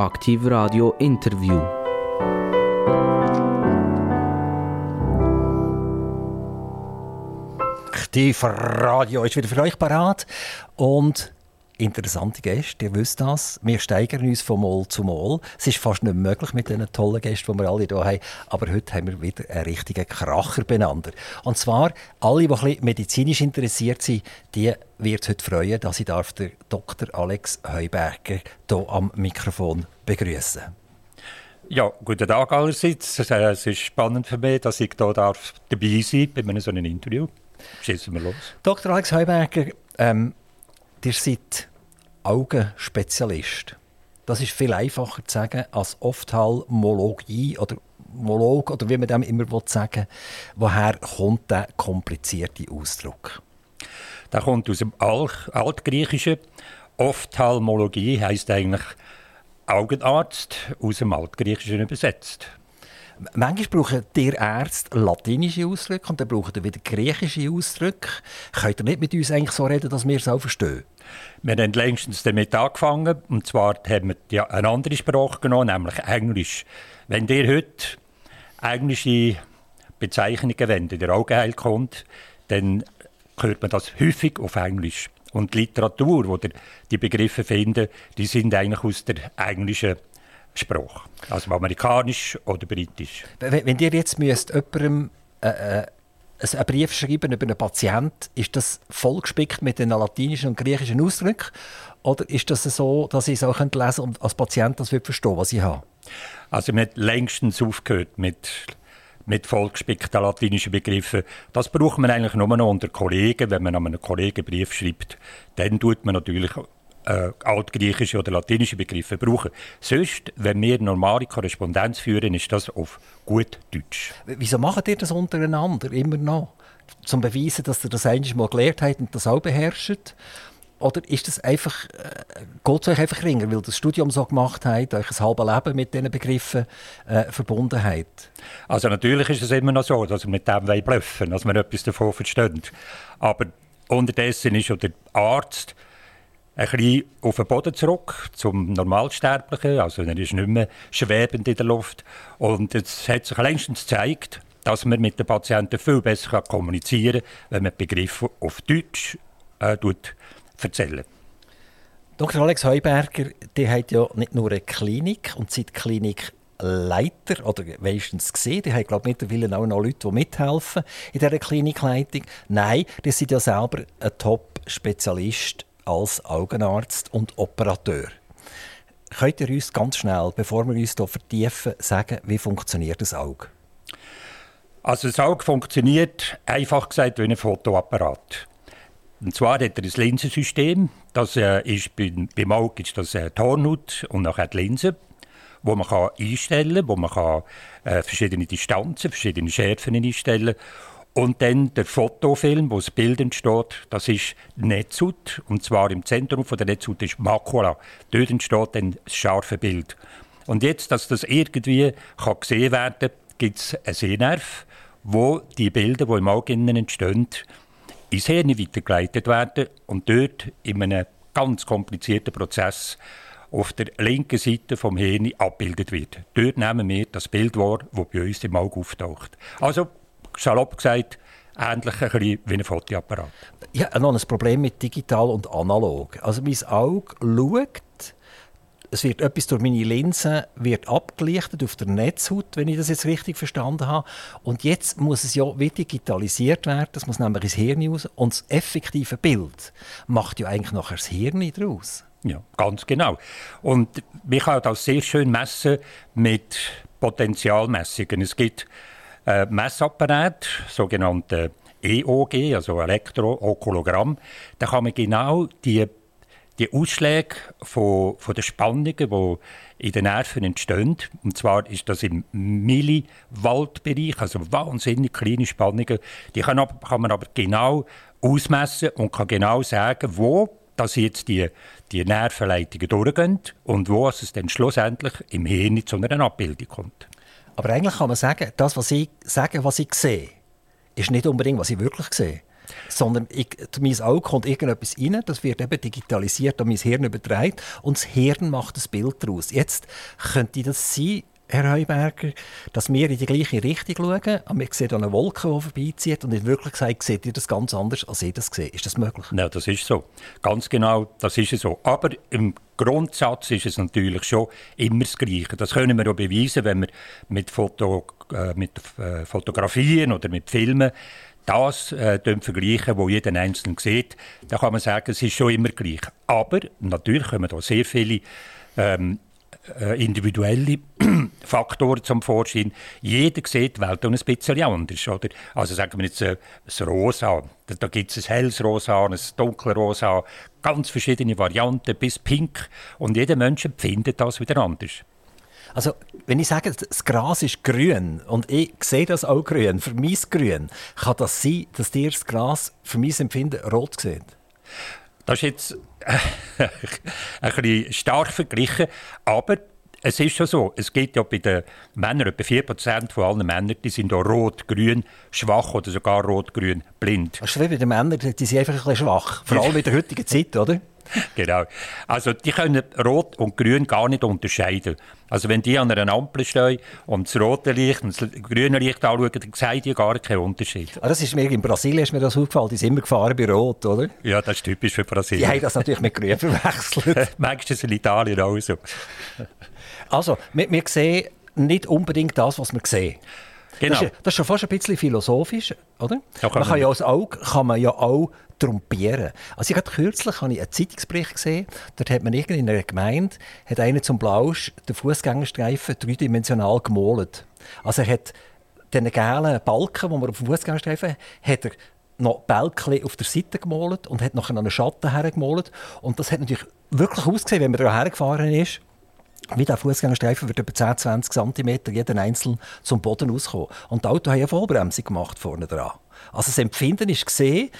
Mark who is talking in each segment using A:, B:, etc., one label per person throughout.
A: Aktiv Radio Interview.
B: Aktiv Radio ist wieder für euch parat und interessante Gäste, ihr wisst das. Wir steigern uns von Mal zu Mal. Es ist fast nicht möglich mit diesen tollen Gästen, die wir alle hier haben. Aber heute haben wir wieder einen richtigen Kracher benannt. Und zwar, alle, die ein bisschen medizinisch interessiert sind, die wird heute freuen, dass ich darf den Dr. Alex Heuberger hier am Mikrofon begrüßen
C: ja, guten Tag allerseits. Äh, es ist spannend für mich, dass ich hier darf dabei sein bei einem so einem Interview. Schießen wir los.
B: Dr. Alex Heuberger, ähm, ihr seid Augenspezialist. Das ist viel einfacher zu sagen als Ophthalmologie oder Molog oder wie man dem immer sagen will. Woher kommt der komplizierte Ausdruck?
C: Der kommt aus dem Altgriechischen. Ophthalmologie heißt eigentlich Augenarzt, aus dem Altgriechischen übersetzt.
B: Manchmal brauchen die Ärzte latinische Ausdrücke und dann brauchen ihr wieder griechische Ausdrücke. Könnt ihr nicht mit uns eigentlich so reden, dass wir es auch verstehen?
C: Wir haben längstens damit angefangen. Und zwar haben wir eine andere Sprache genommen, nämlich Englisch. Wenn ihr heute englische Bezeichnungen wendet, der Augenheil kommt, dann hört man das häufig auf Englisch. Und die Literatur, wo die Begriffe finden, die sind eigentlich aus der englischen Sprache. Also amerikanisch oder britisch.
B: Wenn, ihr jetzt müsst jemandem äh, äh, einen Brief schreiben über einen Patienten, ist das vollgespickt mit den latinischen und griechischen Ausdrücken? Oder ist das so, dass ich es auch lesen könnte und als Patient das verstehen was ich habe?
C: Also wir haben längstens aufgehört mit mit vollgespickten latinischen Begriffen. Das braucht man eigentlich nur noch unter Kollegen. Wenn man an einen Kollegen Brief schreibt, dann tut man natürlich äh, altgriechische oder latinische Begriffe brauchen. Sonst, wenn wir normale Korrespondenz führen, ist das auf gut Deutsch.
B: Wieso macht ihr das untereinander immer noch? Zum Beweisen, dass ihr das eigentlich mal gelernt habt und das auch beherrscht? Oder ist das einfach, äh, geht es euch einfach ringer, weil das Studium so gemacht hat, euch ein halbes Leben mit diesen Begriffen äh, verbunden hat?
C: Also natürlich ist es immer noch so, dass wir mit dem bluffen dass wir etwas davon verstehen. Aber unterdessen ist auch der Arzt ein bisschen auf den Boden zurück, zum Normalsterblichen. Also er ist nicht mehr schwebend in der Luft. Und es hat sich längstens gezeigt, dass man mit den Patienten viel besser kommunizieren kann, wenn man Begriffe auf Deutsch äh, erzählen
B: Dr. Alex Heuberger, die hat ja nicht nur eine Klinik und seid Klinikleiter oder wenigstens gesehen. Die haben, glaube mittlerweile auch noch Leute, die mithelfen in dieser Klinikleitung. Nein, die sind ja selber ein Top-Spezialist als Augenarzt und Operateur. Könnt ihr uns ganz schnell, bevor wir uns hier vertiefen, sagen, wie funktioniert das Auge?
C: Also das Auge funktioniert, einfach gesagt, wie ein Fotoapparat. Und zwar hat er ein Linsensystem. Das äh, ist beim, Auge ist das äh, Hornhaut und nachher die Linse, wo man einstellen kann, wo man kann, äh, verschiedene Distanzen, verschiedene Schärfen einstellen kann. Und dann der Fotofilm, wo das Bild entsteht, das ist die Netzhaut. Und zwar im Zentrum von der Netzhaut ist Makula. Dort entsteht dann das scharfe Bild. Und jetzt, dass das irgendwie kann gesehen werden kann, gibt es einen Sehnerv, wo die Bilder, die im Auge entstehen, ins Hirn weitergeleitet werden und dort in einem ganz komplizierten Prozess auf der linken Seite vom Hirn abgebildet wird. Dort nehmen wir das Bild wahr, das bei uns im Auge auftaucht. Also salopp gesagt, ähnlich ein bisschen wie ein Fotoapparat.
B: Habe noch ein Problem mit digital und analog. Also mein Auge schaut, es wird etwas durch meine Linse wird abgelichtet auf der Netzhaut, wenn ich das jetzt richtig verstanden habe. Und jetzt muss es ja wie digitalisiert werden, das muss nämlich ins Hirn raus. Und das effektive Bild macht ja eigentlich nachher das Hirn daraus.
C: Ja, ganz genau. Und man kann das sehr schön messen mit Potentialmessungen. Es gibt äh, Messapparat, sogenannte EOG, also Elektrookulogramm. Da kann man genau die, die Ausschläge von, von den Spannungen, die in den Nerven entstehen, und zwar ist das im Milliwattbereich, also wahnsinnig kleine Spannungen, die kann, kann man aber genau ausmessen und kann genau sagen, wo dass jetzt die, die Nervenleitungen durchgehen und wo es dann schlussendlich im Hirn zu einer Abbildung kommt.
B: Aber eigentlich kann man sagen, das, was ich sage, was ich sehe, ist nicht unbedingt, was ich wirklich sehe. sondern ich, mein Auge kommt irgendetwas rein, das wird eben digitalisiert an mein Hirn übertragen und das Hirn macht das Bild daraus. Jetzt könnte das sein, Herr Heuberger, dass wir in die gleiche Richtung schauen, aber wir sehen eine Wolke, die vorbeizieht und in Wirklichkeit seht ihr das ganz anders, als ich das sehe. Ist das möglich?
C: Ja, das ist so. Ganz genau, das ist so. Aber im Grundsatz ist es natürlich schon immer das Gleiche. Das können wir auch beweisen, wenn wir mit, Foto, äh, mit äh, Fotografien oder mit Filmen das äh, vergleichen, wo jeder Einzelne sieht, dann kann man sagen, es ist schon immer gleich. Aber natürlich kommen da sehr viele ähm, äh, individuelle Faktoren zum Vorschein. Jeder sieht die Welt ein bisschen anders. Oder? Also sagen wir jetzt äh, Rosa. Da, da gibt es ein helles Rosa, ein dunkles Rosa, ganz verschiedene Varianten bis Pink. Und jeder Mensch empfindet das wieder anders.
B: Also, wenn ich sage, das Gras ist grün und ich sehe das auch grün, für mich grün, kann das sein, dass dir das Gras für mein Empfinden rot sieht?
C: Das ist jetzt ein bisschen stark verglichen, aber es ist schon so, es geht ja bei den Männern, etwa 4% von allen Männern, die sind rot, grün, schwach oder sogar rot, grün, blind.
B: Das ist wie bei den Männern, die sind einfach ein bisschen schwach, vor allem in der heutigen Zeit, oder?
C: genau. Also die können Rot und Grün gar nicht unterscheiden. Also wenn die an einer Ampel stehen und das rote Licht und das grüne Licht anschauen, dann sehen die gar keinen Unterschied.
B: Ah, das ist mir in Brasilien ist mir das aufgefallen. Die sind immer gefahren bei Rot, oder?
C: Ja, das ist typisch für Brasilien.
B: Die haben das natürlich mit Grün verwechselt.
C: Es in Italien auch so.
B: Also, wir, wir sehen nicht unbedingt das, was wir sehen. Genau. Das, ist, das ist schon fast ein bisschen philosophisch, oder? Ja, kann man, kann ja als Auge kann man ja auch trompieren. Also ich hatte kürzlich habe ich einen Zeitungsbericht gesehen, dort hat man in einer Gemeinde hat einer zum Blausch den Fußgängerstreifen dreidimensional gemalt. Also er hat den gelben Balken, wo man auf dem Fußgängerstreifen hat er noch Bälkchen auf der Seite gemalt und hat nachher einen Schatten hergemalt. Und das hat natürlich wirklich ausgesehen, wenn man da hergefahren ist wie der Fußgängerstreifen wird über 10, 20 cm jeden einzeln zum Boden auskommen. Und das Auto hat eine Vollbremsung gemacht vorne dran. Also das Empfinden ist gesehen,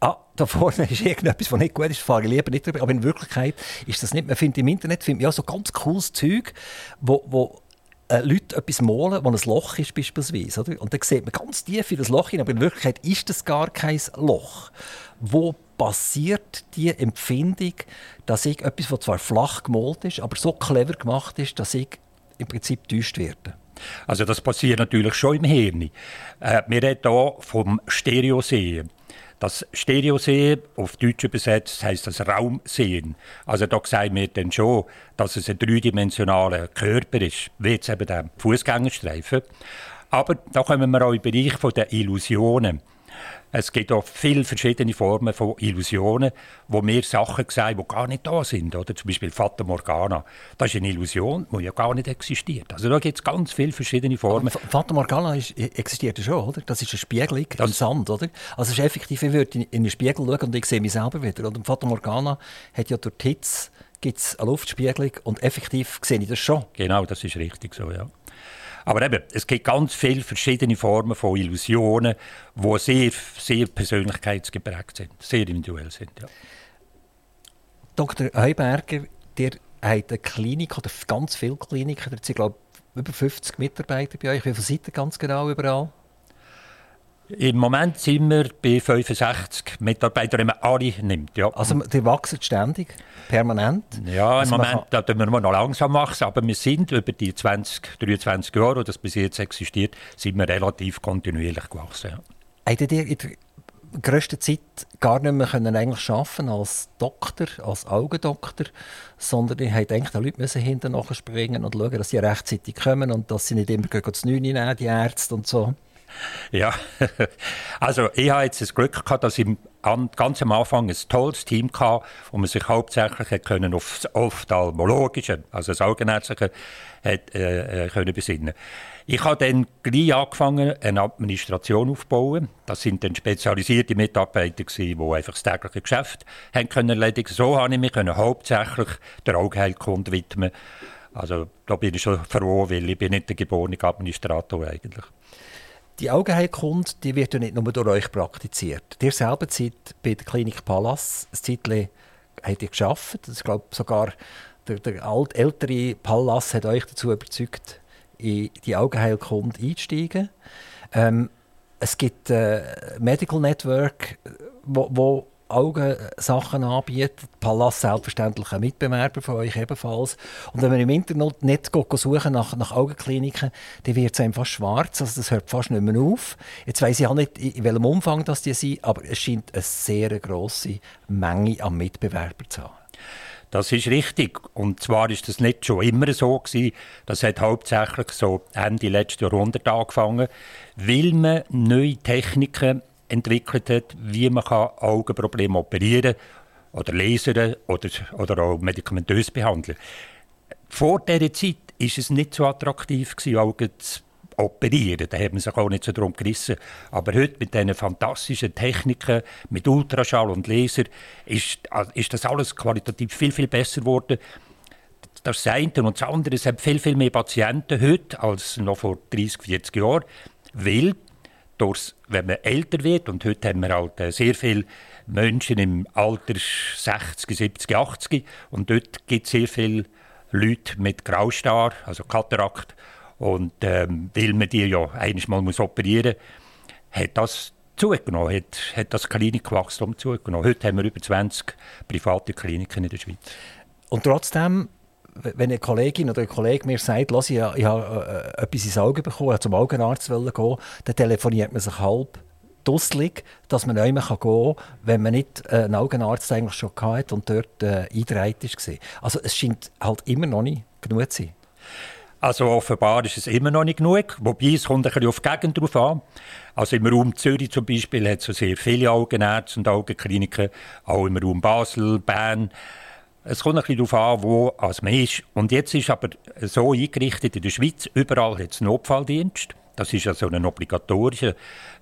B: ah, da vorne ist irgendetwas, was nicht gut ist, fahre ich lieber nicht drüber. Aber in Wirklichkeit ist das nicht. Man findet im Internet findet man ja so ganz cooles Zeug, wo, wo äh, Leute etwas malen, wo ein Loch ist beispielsweise. Oder? Und dann sieht man ganz tief in das Loch hin, aber in Wirklichkeit ist das gar kein Loch. Wo passiert die Empfindung, dass ich etwas, das zwar flach gemalt ist, aber so clever gemacht ist, dass ich im Prinzip getäuscht werde?
C: Also das passiert natürlich schon im Hirn. Äh, wir reden hier vom Stereosehen. Das Stereosehen, auf Deutsch übersetzt, heißt das Raumsehen. Also da sehen wir dann schon, dass es ein dreidimensionaler Körper ist, wie jetzt eben der Fußgängerstreifen. Aber da kommen wir auch im Bereich der Illusionen. Es gibt auch viele verschiedene Formen von Illusionen, wo wir Sachen sehen, die gar nicht da sind. Oder? Zum Beispiel Fata Morgana. Das ist eine Illusion, die ja gar nicht existiert. Also da gibt es ganz viele verschiedene Formen.
B: Aber Fata Morgana ist, e, existiert ja schon, oder? Das ist eine Spiegelung im Sand, oder? Also es ist effektiv, ich würde in den Spiegel schauen und ich sehe mich selber wieder. Und Fata Morgana hat ja durch die Hitze gibt's eine Luftspiegelung und effektiv sehe ich das schon.
C: Genau, das ist richtig so, ja. Aber eben, es gibt ganz viele verschiedene Formen von Illusionen, die sehr, sehr persönlichkeitsgeprägt sind, sehr individuell sind. Ja.
B: Dr. Heuberger, der hat eine Klinik oder ganz viele Kliniken, da sind glaube ich über 50 Mitarbeiter bei euch. Wie viele seid ihr ganz genau überall?
C: Im Moment sind wir bei 65 Mitarbeitern, wenn man alle nimmt. Ja.
B: Also die wachsen ständig, permanent?
C: Ja, also im Moment da tun wir noch langsam wachsen, aber wir sind über die 20, 23 Jahre, die das bis jetzt existiert, sind wir relativ kontinuierlich gewachsen. Ja.
B: Habt ihr in der grössten Zeit gar nicht mehr können eigentlich arbeiten als Doktor, als Augendoktor, sondern ihr habt eigentlich den Leuten hinten springen und schauen, dass sie rechtzeitig kommen und dass sie nicht immer zu 9 nehmen, die Ärzte und so?
C: Ja, also ich habe jetzt das Glück gehabt, dass ich ganz am Anfang ein tolles Team hatte, wo man sich hauptsächlich können auf das Ophthalmologische, also das Augenärztliche, hat, äh, äh, können besinnen Ich habe dann gleich angefangen, eine Administration aufzubauen. Das sind dann spezialisierte Mitarbeiter, gewesen, die einfach das tägliche Geschäft haben können erledigen So habe ich mich hauptsächlich der Augenheilkunde widmen Also da bin ich schon froh, weil ich bin nicht der geborene Administrator eigentlich.
B: Die Augenheilkunde die wird ja nicht nur durch euch praktiziert. Ihr selber seid bei der Klinik Pallas ein Zeitchen habt ihr geschafft. Ich glaube sogar der, der alt, ältere Pallas hat euch dazu überzeugt, in die Augenheilkunde einzusteigen. Ähm, es gibt äh, Medical Network, wo, wo Augensachen anbietet. Pallas selbstverständlich ein Mitbewerber von euch ebenfalls. Und wenn man im Internet nicht suchen nach, nach Augenkliniken, dann wird es einfach schwarz. Also das hört fast nicht mehr auf. Jetzt weiß ich auch nicht, in welchem Umfang das die sind, aber es scheint eine sehr grosse Menge an Mitbewerbern zu haben.
C: Das ist richtig. Und zwar ist das nicht schon immer so gewesen. Das hat hauptsächlich so Ende letzten Jahrhundert angefangen, weil man neue Techniken entwickelt hat, wie man Augenprobleme operieren oder lasern oder, oder auch medikamentös behandeln Vor dieser Zeit war es nicht so attraktiv, Augen zu operieren. Da hat man sich auch nicht so darum gerissen. Aber heute mit diesen fantastischen Techniken, mit Ultraschall und Laser, ist, ist das alles qualitativ viel, viel besser geworden. Das eine und das andere, es haben viel, viel mehr Patienten heute als noch vor 30, 40 Jahren, weil durchs, wenn man älter wird, und heute haben wir halt äh, sehr viele Menschen im Alter 60, 70, 80, und dort gibt es sehr viele Leute mit Graustar, also Katarakt, und ähm, weil man die ja einmal muss operieren muss, hat das zugenommen, hat, hat das Klinikwachstum zugenommen. Heute haben wir über 20 private Kliniken in der Schweiz.
B: Und trotzdem wenn eine Kollegin oder ein Kollege mir sagt, ich, ich habe äh, etwas ins Auge bekommen, ich zum Augenarzt gehen, dann telefoniert man sich halb dusselig, dass man nicht mehr gehen kann, wenn man nicht äh, einen Augenarzt eigentlich schon hatte und dort äh, eingereiht war. Also es scheint halt immer noch nicht genug zu sein.
C: Also offenbar ist es immer noch nicht genug, wobei es kommt ein bisschen auf die Gegend drauf an. Also im Raum Zürich zum Beispiel hat es sehr viele Augenärzte und Augenkliniken, auch im Raum Basel, Bern, es kommt ein bisschen darauf an, wo als man ist. Und jetzt ist aber so eingerichtet in der Schweiz, überall hat es Notfalldienst. Das ist also ein obligatorischer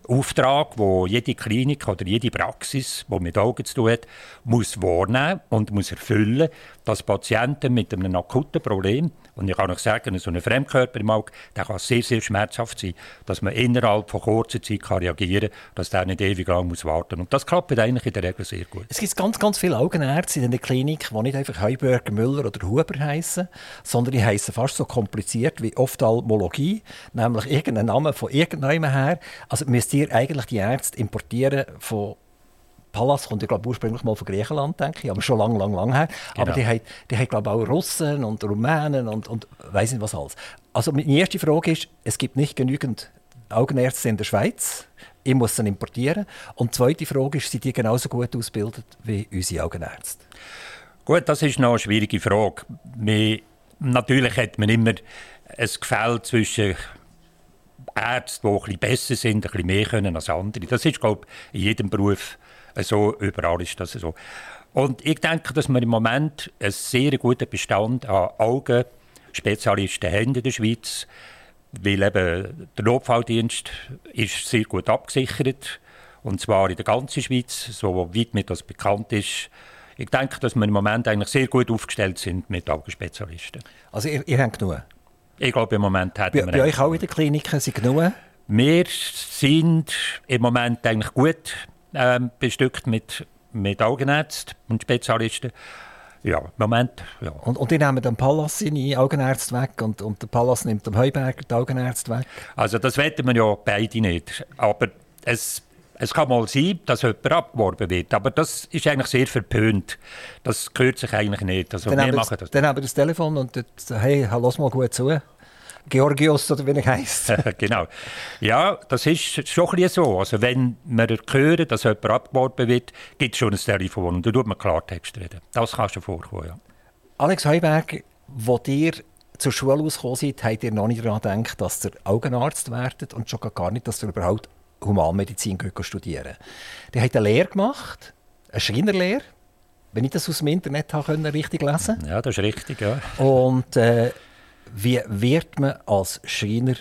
C: Auftrag, wo jede Klinik oder jede Praxis, die mit Augen zu tun hat, muss wahrnehmen und muss erfüllen, dass Patienten mit einem akuten Problem und ich kann euch sagen, so ein Fremdkörper im Auge, der kann sehr, sehr schmerzhaft sein, dass man innerhalb von kurzer Zeit kann reagieren kann, dass der nicht ewig lang muss warten muss. Und das klappt eigentlich in der Regel sehr gut.
B: Es gibt ganz, ganz viele Augenärzte in der Klinik, die nicht einfach Heuberger, Müller oder Huber heißen, sondern die heißen fast so kompliziert wie Ophthalmologie, nämlich irgendeinen Namen von irgendjemandem her. Also müsst ihr eigentlich die Ärzte importieren von Pallas kommt ja glaube ursprünglich mal von Griechenland, denke ich, aber schon lang, lang, lang her. Genau. Aber die haben, die haben glaube auch Russen und Rumänen und, und weiß nicht was alles. Also meine erste Frage ist, es gibt nicht genügend Augenärzte in der Schweiz. Ich muss sie importieren. Und die zweite Frage ist, sind die genauso gut ausgebildet wie unsere Augenärzte?
C: Gut, das ist noch eine schwierige Frage. Wir, natürlich hat man immer ein Gefälle zwischen Ärzten, die ein bisschen besser sind, ein bisschen mehr können als andere. Das ist, glaube ich, in jedem Beruf so, überall ist das so. Und ich denke, dass wir im Moment einen sehr guten Bestand an Augenspezialisten haben in der Schweiz, weil eben der Notfalldienst ist sehr gut abgesichert und zwar in der ganzen Schweiz, so weit mir das bekannt ist. Ich denke, dass wir im Moment eigentlich sehr gut aufgestellt sind mit Augenspezialisten.
B: Also ihr, ihr habt genug?
C: Ich glaube, im Moment
B: haben wir... Bei euch auch in den Kliniken sind genug?
C: Wir sind im Moment eigentlich gut ähm, bestückt mit, mit Augenärzten und Spezialisten. Ja, Moment. Ja.
B: Und, und die nehmen den Pallas seine Augenärzte weg und, und der Pallas nimmt dem Heuberger die Augenärzte weg?
C: Also das wetten wir ja beide nicht. Aber es, es kann mal sein, dass jemand abgeworben wird. Aber das ist eigentlich sehr verpönt. Das gehört sich eigentlich nicht. Also
B: dann wir machen das. Dann haben wir das Telefon und sagt, hey, lass mal gut zu. Georgios oder wie er heisst.
C: genau. Ja, das ist schon ein so. Also wenn wir hören, dass jemand abgeworben wird, gibt es schon ein Telefon und da tut man Klartext reden. Das kann schon vorkommen, ja.
B: Alex Heuberg, wo ihr zur Schule ausgekommen seid, habt ihr noch nicht daran gedacht, dass ihr Augenarzt werdet und schon gar nicht, dass ihr überhaupt Humanmedizin studieren Ihr habt eine Lehre gemacht, eine Schreinerlehre, wenn ich das aus dem Internet habe, richtig lesen
C: Ja, das ist richtig, ja.
B: Und äh, wie wird man als Schreiner,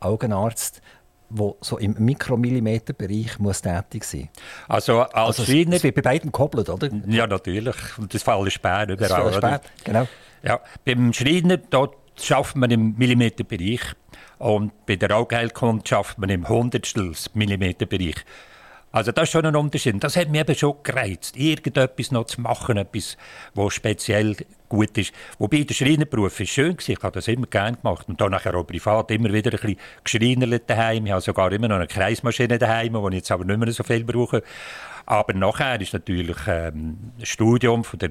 B: Augenarzt, der so im Mikromillimeterbereich muss tätig sein
C: Also als also Schreiner...
B: Es wird bei beiden gekoppelt, oder?
C: Ja, natürlich. Und das Fall ist Sperr überall.
B: Das Sperr, genau.
C: Ja, beim Schreiner dort schafft man im Millimeterbereich und bei der Augenheilkunde schafft man im Hundertstel Millimeterbereich. Also das ist schon ein Unterschied. Das hat mich eben schon gereizt, irgendetwas noch zu machen, etwas, was speziell gut ist. Wobei der Schreinerberuf ist schön war, ich habe das immer gerne gemacht. Und dann nachher auch privat immer wieder ein bisschen geschreinert daheim. Ich habe sogar immer noch eine Kreismaschine daheim, die ich jetzt aber nicht mehr so viel brauche. Aber nachher ist natürlich ähm, Studium von der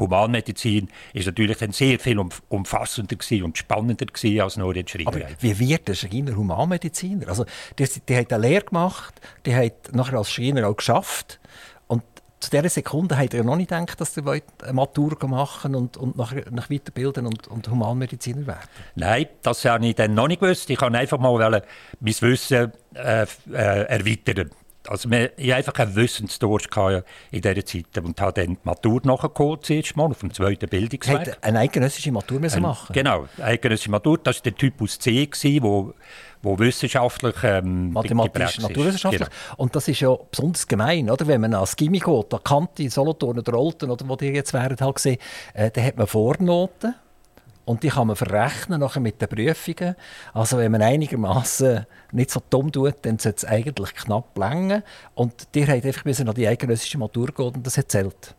C: Humanmedizin ist natürlich dann sehr viel umfassender und spannender als nur die Schreinerei.
B: Aber wie wird der Schreiner Humanmediziner? Also, der, der hat eine Lehre gemacht, der hat nachher als Schreiner auch geschafft und zu dieser Sekunde hat er noch nicht gedacht, dass er eine Matur machen und, und nachher nach weiterbilden und, und Humanmediziner werden.
C: Nein, das habe ich dann noch nicht gewusst. Ich kann einfach mal mein Wissen äh, äh, erweitern. Also wir, ich einfach einen Wissensdurst in dieser Zeit und habe dann die Matur nachgeholt, zuerst mal, auf dem zweiten Bildungsweg.
B: Hat eine eidgenössische Matur müssen machen
C: Genau, eine eidgenössische Matur, das war der Typus C, gewesen, wo, wo wissenschaftlich ähm,
B: Mathematisch, naturwissenschaftlich. Genau. Und das ist ja besonders gemein, oder? wenn man als Gimmi geht, an Kante, Solothurn oder Olten, oder wo die jetzt wären, halt gesehen, äh, dann hat man Vornoten und die kann man verrechnen nachher mit den Prüfungen. Also wenn man einigermaßen nicht so dumm tut, dann sollte es eigentlich knapp länger. Und die hat einfach müssen an die eidgenössische Matur gehen und das erzählt.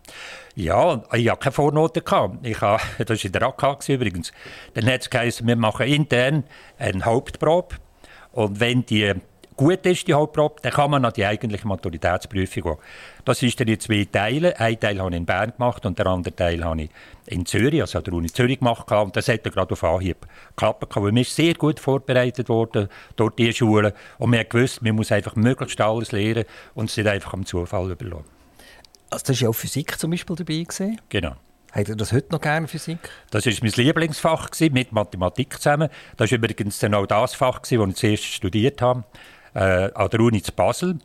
C: Ja, ich hatte keine Vornoten. Ich habe, das war in der AK übrigens. Dann hat es geheißen, wir machen intern eine Hauptprobe. Und wenn die gut ist, die Hauptprobe, dann kann man an die eigentliche Maturitätsprüfung gehen. Das ist dann in zwei Teilen. Ein Teil habe ich in Bern gemacht und der andere Teil habe ich in Zürich, also an der Uni Zürich gemacht. Und das hat gerade auf Anhieb geklappt. Weil ist sehr gut vorbereitet worden durch diese Schule. Und hat gewusst, man muss einfach möglichst alles lernen und es nicht einfach am Zufall überlassen.
B: Also das war ja auch Physik zum Beispiel dabei. Gewesen.
C: Genau.
B: Habt ihr das heute noch gerne, Physik?
C: Das war mein Lieblingsfach, gewesen, mit Mathematik zusammen. Das war übrigens dann auch das Fach, gewesen, das ich zuerst studiert habe äh, an der Uni zu Basel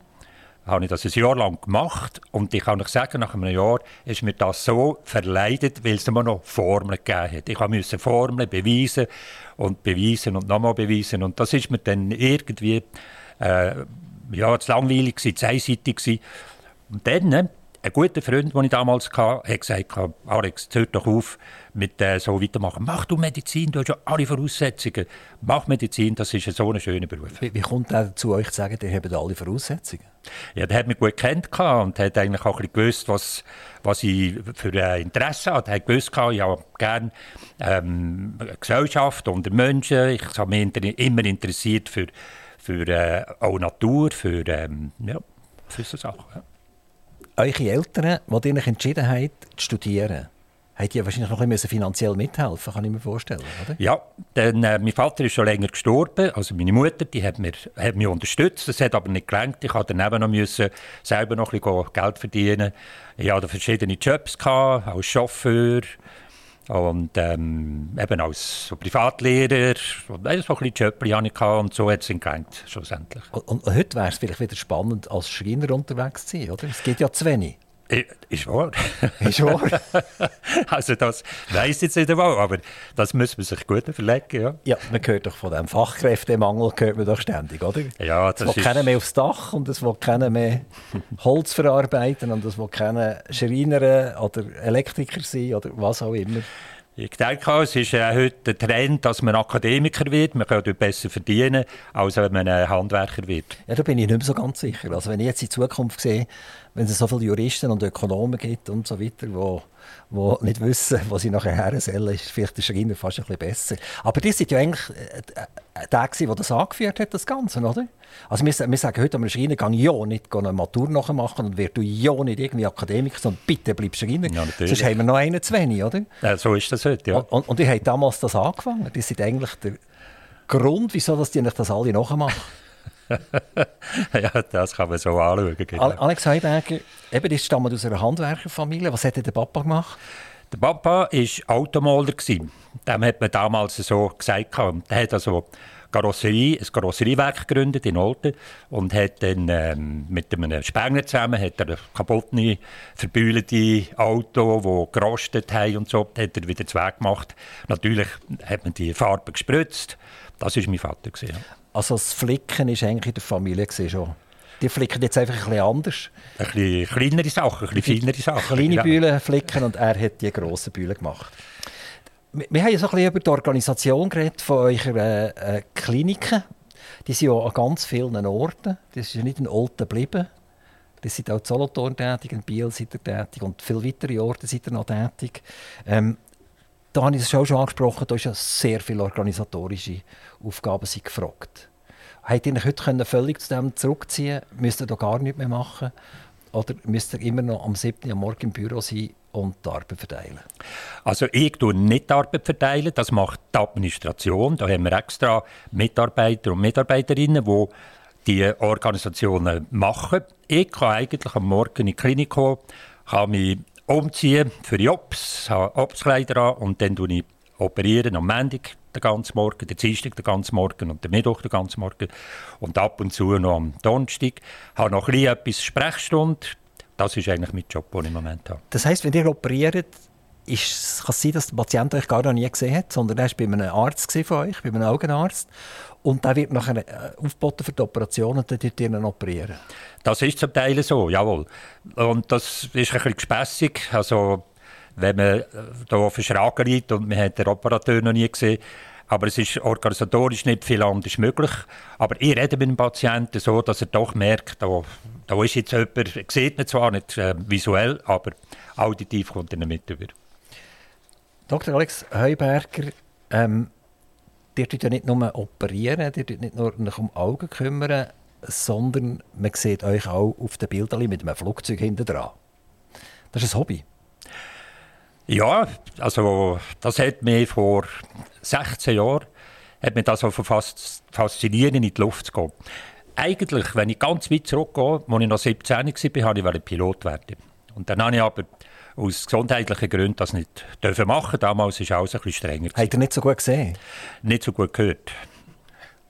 C: habe ich das ein Jahr lang gemacht und ich kann euch sagen, nach einem Jahr ist mir das so verleidet, weil es immer noch Formeln gegeben hat. Ich musste Formeln beweisen und beweisen und nochmal beweisen und das ist mir dann irgendwie äh, ja, zu langweilig gewesen, zu einseitig gewesen. Und dann, ein guter Freund, den ich damals hatte, hat gesagt, Alex, hör doch auf, mit äh, so weitermachen. Mach du Medizin, du hast ja alle Voraussetzungen. Mach Medizin, das ist so ein schöner Beruf.
B: Wie, wie kommt er dazu, euch zu sagen, ihr habt alle Voraussetzungen?
C: Ja, der hat mich gut kennt und hat eigentlich auch ein gewusst, was, was ich für ein Interesse habe. Er hat gewusst, ich habe gerne ähm, Gesellschaft unter Menschen. Ich habe mich immer interessiert für, für äh, auch Natur, für, ähm, ja, für so Sachen. Ja.
B: Eure Eltern, die ihr entschieden habt, zu studieren, hat ja wahrscheinlich noch ein finanziell mithelfen, kann ich mir vorstellen, oder?
C: Ja, denn äh, mein Vater ist schon länger gestorben, also meine Mutter, die hat, mir, hat mich unterstützt, das hat aber nicht gelangt. Ich musste daneben noch müssen, selber noch ein bisschen Geld verdienen. Ich hatte verschiedene Jobs gehabt, als Chauffeur und ähm, eben als so Privatlehrer und ein bisschen Jobs hatte ich und so hat es gelangt, schlussendlich.
B: Und, und heute wäre es vielleicht wieder spannend, als Schreiner unterwegs zu sein, oder? Es geht ja zu wenig.
C: Ist wahr.
B: Ist wahr.
C: also das weiss jetzt nicht einmal, aber das muss man sich gut überlegen. Ja,
B: ja man hört doch von dem Fachkräftemangel hört man doch ständig, oder?
C: Ja, das
B: es will ist... keiner mehr aufs Dach und es will keiner mehr Holz verarbeiten und es will keiner Schreiner oder Elektriker sein oder was auch immer.
C: Ich denke, es ist äh, heute der Trend, dass man Akademiker wird. Man kann besser verdienen, als wenn man ein Handwerker wird.
B: Ja, da bin ich nicht mehr so ganz sicher. Also wenn ich jetzt in Zukunft sehe, wenn es so viele Juristen und Ökonomen gibt und so weiter, die die nicht wissen, wo sie nachher her sollen, ist vielleicht der Schreiner fast ein bisschen besser. Aber die sind ja eigentlich äh, äh, der, der das angeführt hat, das Ganze, oder? Also wir, wir sagen heute am Schreiner, geh ja nicht eine Matur machen und wirst du ja nicht irgendwie Akademiker, sondern bitte bleib Schreiner. Ja, Sonst haben wir noch einen zu wenig, oder?
C: Ja, so ist das heute, ja.
B: Und, und, die haben damals das angefangen. Die sind eigentlich der Grund, wieso dass die das alle nachmachen.
C: ja, das kann man so anschauen.
B: Genau. Alex Heiberger, eben, das stammt aus einer Handwerkerfamilie. Was hat der Papa gemacht?
C: Der Papa war Automaler. Dem hat man damals so gesagt. Er hat also Karosserie, ein Karosseriewerk gegründet in Olten und hat dann ähm, mit einem Spengler zusammen hat er kaputte, verbühlte Auto, die gerostet haben und so, hat er wieder Weg gemacht. Natürlich hat man die Farbe gespritzt. Das war mein Vater. Gewesen, ja.
B: Also das Flicken war eigentlich in der Familie schon. Die flicken jetzt einfach ein bisschen anders.
C: Ein bisschen kleinere Sachen, ein bisschen feinere Sachen.
B: Kleine ja. Bühlen flicken und er hat die grossen Bühlen gemacht. Wir haben ja so ein bisschen über die Organisation geredet von euren äh, Kliniken. Die sind ja an ganz vielen Orten. Das ist ja nicht in Olten geblieben. Ihr seid auch in Solothurn tätig, in Biel seid ihr tätig und viele weitere Orte seid ihr noch tätig. Ähm, da habe ich es schon angesprochen, da ist ja sehr viele organisatorische Aufgaben sind gefragt. Habt ihr euch heute völlig zu dem zurückziehen Müsst ihr da gar nichts mehr machen? Oder müsst ihr immer noch am 7. Uhr morgen im Büro sein und die Arbeit verteilen?
C: Also ich tue nicht die Arbeit verteilen, das macht die Administration. Da haben wir extra Mitarbeiter und Mitarbeiterinnen, die die Organisationen machen. Ich kann eigentlich am Morgen in die Klinik kommen, kann mich umziehen für die Ops, habe Obskleider an und dann tue ich operieren am Montag den ganzen Morgen, den Dienstag den ganzen Morgen und den Mittwoch den ganzen Morgen und ab und zu noch am Donnerstag. Ich habe noch ein bisschen etwas Sprechstunde. Das ist eigentlich mein Job, den ich im Moment habe.
B: Das heisst, wenn ihr operiert, ist, kann es sein, dass der Patient euch gar noch nie gesehen hat, sondern er war bei einem Arzt von euch, bei einem Augenarzt. Und der wird nachher äh, aufgeboten für die Operation und dann wird ihr operieren.
C: Das ist zum Teil so, jawohl. Und das ist ein bisschen gespässig. Also, wenn man hier auf Schragen liegt und man hat den Operateur noch nie gesehen, aber es ist organisatorisch nicht viel anders möglich. Aber ich rede mit dem Patienten so, dass er doch merkt, da, da ist jetzt jemand, sieht ihn zwar nicht äh, visuell, aber auditiv kommt er mit über.
B: Dr. Alex Heuberger, ähm, ihr tut ja nicht nur operieren, ihr tut nicht nur um Augen kümmern, sondern man sieht euch auch auf den Bildern mit einem Flugzeug hinten dran. Das ist ein Hobby.
C: Ja, also das hat mich vor 16 Jahren hat mich das also fast fasziniert, in die Luft zu gehen. Eigentlich, wenn ich ganz weit zurückgehe, als ich noch 17 war, wollte ich Pilot werden. Und dann habe ich aber aus gesundheitlichen Gründen das nicht dürfen machen. Damals war alles ein bisschen strenger.
B: Hat er nicht so gut gesehen?
C: Nicht so gut gehört.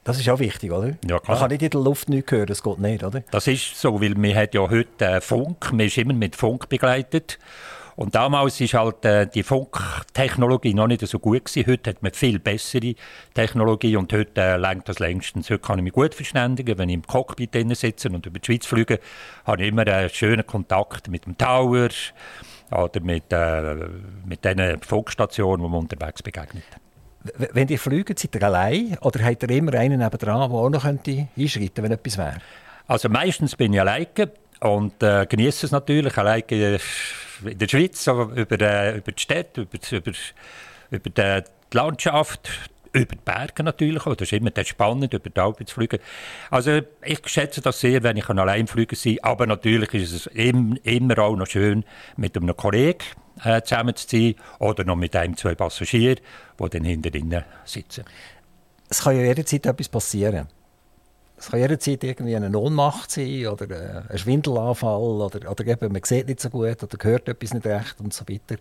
B: Das ist auch wichtig, oder?
C: Ja, klar.
B: Man kann nicht in der Luft nichts hören, das geht nicht, oder?
C: Das ist so, weil man hat ja heute äh, Funk, man ist immer mit Funk begleitet. Und damals war halt äh, die Funktechnologie noch nicht so gut gewesen. Heute hat man viel bessere Technologie und heute äh, lenkt das längstens. Heute kann ich mich gut verständigen, wenn ich im Cockpit sitze und über die Schweiz fliege, habe ich immer einen schönen Kontakt mit dem Tower oder mit, äh, mit den Funkstationen, die man unterwegs begegnet.
B: Wenn ihr fliegt, seid ihr allein oder habt ihr immer einen nebenan, der auch noch könnte einschreiten könnte, wenn etwas wäre?
C: Also meistens bin ich alleine und äh, genieße es natürlich, alleine in der Schweiz, über, äh, über die Städte, über, über, über die Landschaft, über die Berge natürlich auch. Das ist immer spannend, über die Alpen zu fliegen. Also ich schätze das sehr, wenn ich allein fliegen kann. Aber natürlich ist es immer auch noch schön, mit einem Kollegen äh, zusammen zu sein oder noch mit einem, zwei Passagieren, die dann hinter ihnen sitzen.
B: Es kann ja jederzeit etwas passieren. Es kann jederzeit irgendwie eine Ohnmacht sein oder äh, ein Schwindelanfall oder, oder eben, man sieht nicht so gut oder hört etwas nicht recht und so weiter.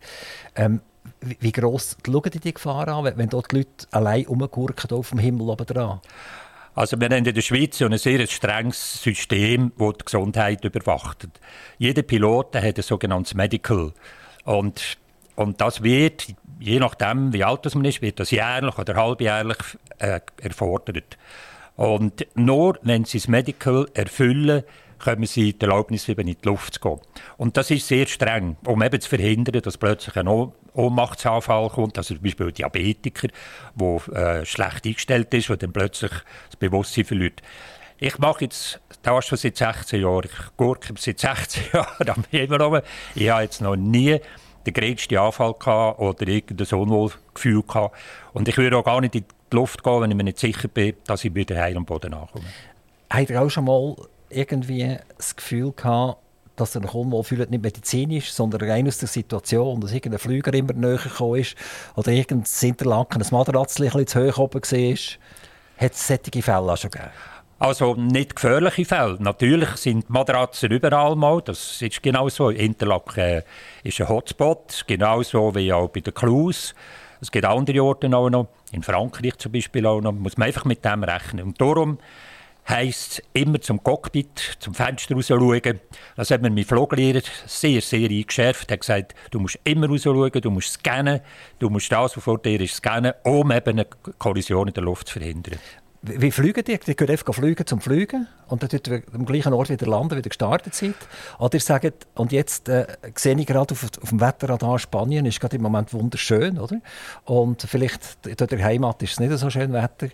B: Ähm, wie, wie gross schauen die die Gefahr an, wenn dort die Leute allein rumgurken auf dem Himmel oben dran?
C: Also wir haben in der Schweiz ein sehr strenges System, das die Gesundheit überwacht. Jeder Pilot hat ein sogenanntes Medical. Und, und das wird, je nachdem wie alt man ist, wird das jährlich oder halbjährlich äh, erfordert. Und nur wenn sie das Medical erfüllen, können sie die Erlaubnis in die Luft zu gehen. Und das ist sehr streng, um eben zu verhindern, dass plötzlich ein Ohnmachtsanfall kommt, also zum Beispiel ein Diabetiker, der äh, schlecht eingestellt ist und dann plötzlich das Bewusstsein verliert. Ich mache jetzt das schon seit 16 Jahren. Ich gurke seit 16 Jahren am Himmel Ich habe jetzt noch nie den größten Anfall gehabt oder irgendein Unwohlgefühl gehabt. Und ich würde auch gar nicht in die Luft gehen, wenn ich mir nicht sicher bin, dass ich wieder heil am Boden ankomme.
B: Habt ihr auch schon mal irgendwie das Gefühl gehabt, dass er unwohl fühlt, nicht medizinisch, sondern rein aus der Situation, dass irgendein Flüger immer näher gekommen ist oder irgendein Interlaken, ein ein zu hoch oben war? Hat es solche Fälle auch schon gegeben?
C: Also nicht gefährliche Fälle. Natürlich sind Matratzen überall mal. Das ist genau so. Interlaken äh, ist ein Hotspot, genauso wie auch bei den Clues. Es gibt andere Orte auch noch, in Frankreich zum Beispiel auch noch. Muss man einfach mit dem rechnen. Und darum heisst immer zum Cockpit, zum Fenster raus schauen. Das hat mir mein Fluglehrer sehr, sehr eingeschärft. Er hat gesagt, du musst immer raus schauen, du musst scannen, du musst das, was vor dir ist, scannen, um eben eine Kollision in der Luft zu verhindern.
B: Wie fliegen die? Die können einfach fliegen zum Fliegen und dann dort am gleichen Ort wieder landen, wieder gestartet sind. Oder ihr sagt, und jetzt äh, sehe ich gerade auf, auf dem Wetterradar, Spanien ist gerade im Moment wunderschön, oder? Und vielleicht in der Heimat ist es nicht so schön Wetter.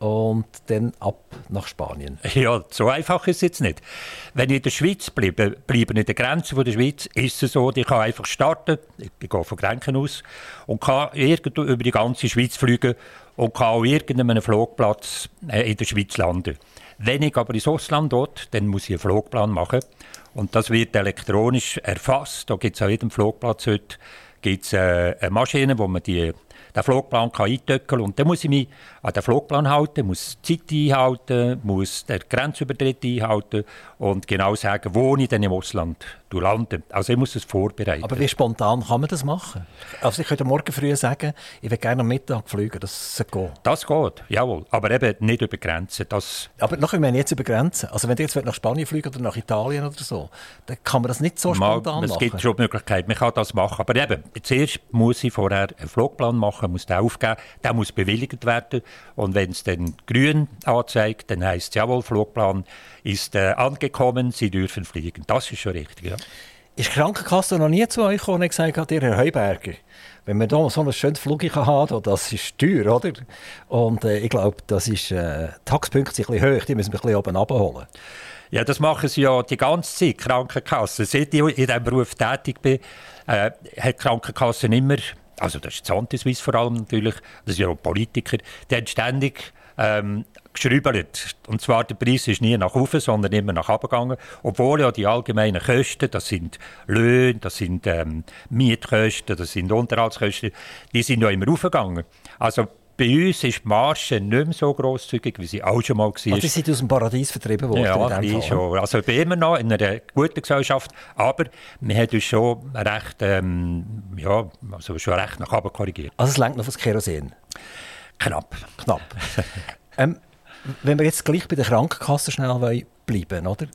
B: Und dann ab nach Spanien.
C: Ja, so einfach ist es jetzt nicht. Wenn ich in der Schweiz bleibe, bleibe in der Grenze der Schweiz, ist es so, ich kann einfach starten, ich gehe von Grenken aus, und kann irgendwo über die ganze Schweiz fliegen und kann auch irgendeinem Flugplatz äh, in der Schweiz landen. Wenn ich aber ins Ausland dort, dann muss ich einen Flugplan machen und das wird elektronisch erfasst. Da gibt es an jedem Flugplatz heute gibt's, äh, eine Maschine, wo man die den Flugplan kann eintöckeln Und dann muss ich mich an den Flugplan halten, muss die Zeit einhalten, muss den Grenzübertritt einhalten und genau sagen, wo ich dann im Ausland lande. Also ich muss es vorbereiten.
B: Aber wie spontan kann man das machen? Also ich könnte morgen früh sagen, ich will gerne am Mittag fliegen, das geht.
C: Das geht, jawohl. Aber eben nicht über Grenzen. Das
B: Aber noch, ich meine jetzt über Grenzen. Also wenn du jetzt nach Spanien fliegen oder nach Italien oder so, dann kann man das nicht so spontan
C: Mal, es
B: machen.
C: Es gibt schon die Möglichkeit, man kann das machen. Aber eben, zuerst muss ich vorher einen Flugplan machen, muss den aufgeben, der muss bewilligt werden. Und wenn es dann grün anzeigt, dann heisst es, jawohl, Flugplan ist äh, angekommen, Sie dürfen fliegen. Das ist schon richtig, ja.
B: Ist die Krankenkasse noch nie zu euch gekommen und gesagt hat, ihr Herr Heuberger, wenn man da so ein schönes Flug haben das ist teuer, oder? Und äh, ich glaube, das ist, äh, die Taxpunkte sind ein bisschen hoch, die müssen wir ein bisschen oben abholen.
C: Ja, das machen sie ja die ganze Zeit, Krankenkassen. Seit ich in diesem Beruf tätig bin, äh, hat die Krankenkasse immer, also das ist Antiswiss vor allem natürlich, das sind ja auch Politiker, die haben ständig ähm, geschrübelt. Und zwar der Preis ist nie nach oben, sondern immer nach oben gegangen. Obwohl ja die allgemeinen Kosten, das sind Löhne, das sind ähm, Mietkosten, das sind Unterhaltskosten, die sind ja immer aufgegangen. Also bei uns ist die Marge nicht mehr so grosszügig, wie sie auch schon mal war. Also
B: die sind aus dem Paradies vertrieben worden?
C: Ja, die schon. Also ich bin immer noch in einer guten Gesellschaft, aber wir haben uns schon recht, ähm, ja, also schon recht nach oben korrigiert.
B: Also es lenkt noch aufs Kerosin?
C: Knapp.
B: Knapp. ähm, wenn wir jetzt gleich bei der Krankenkasse schnell bleiben oder?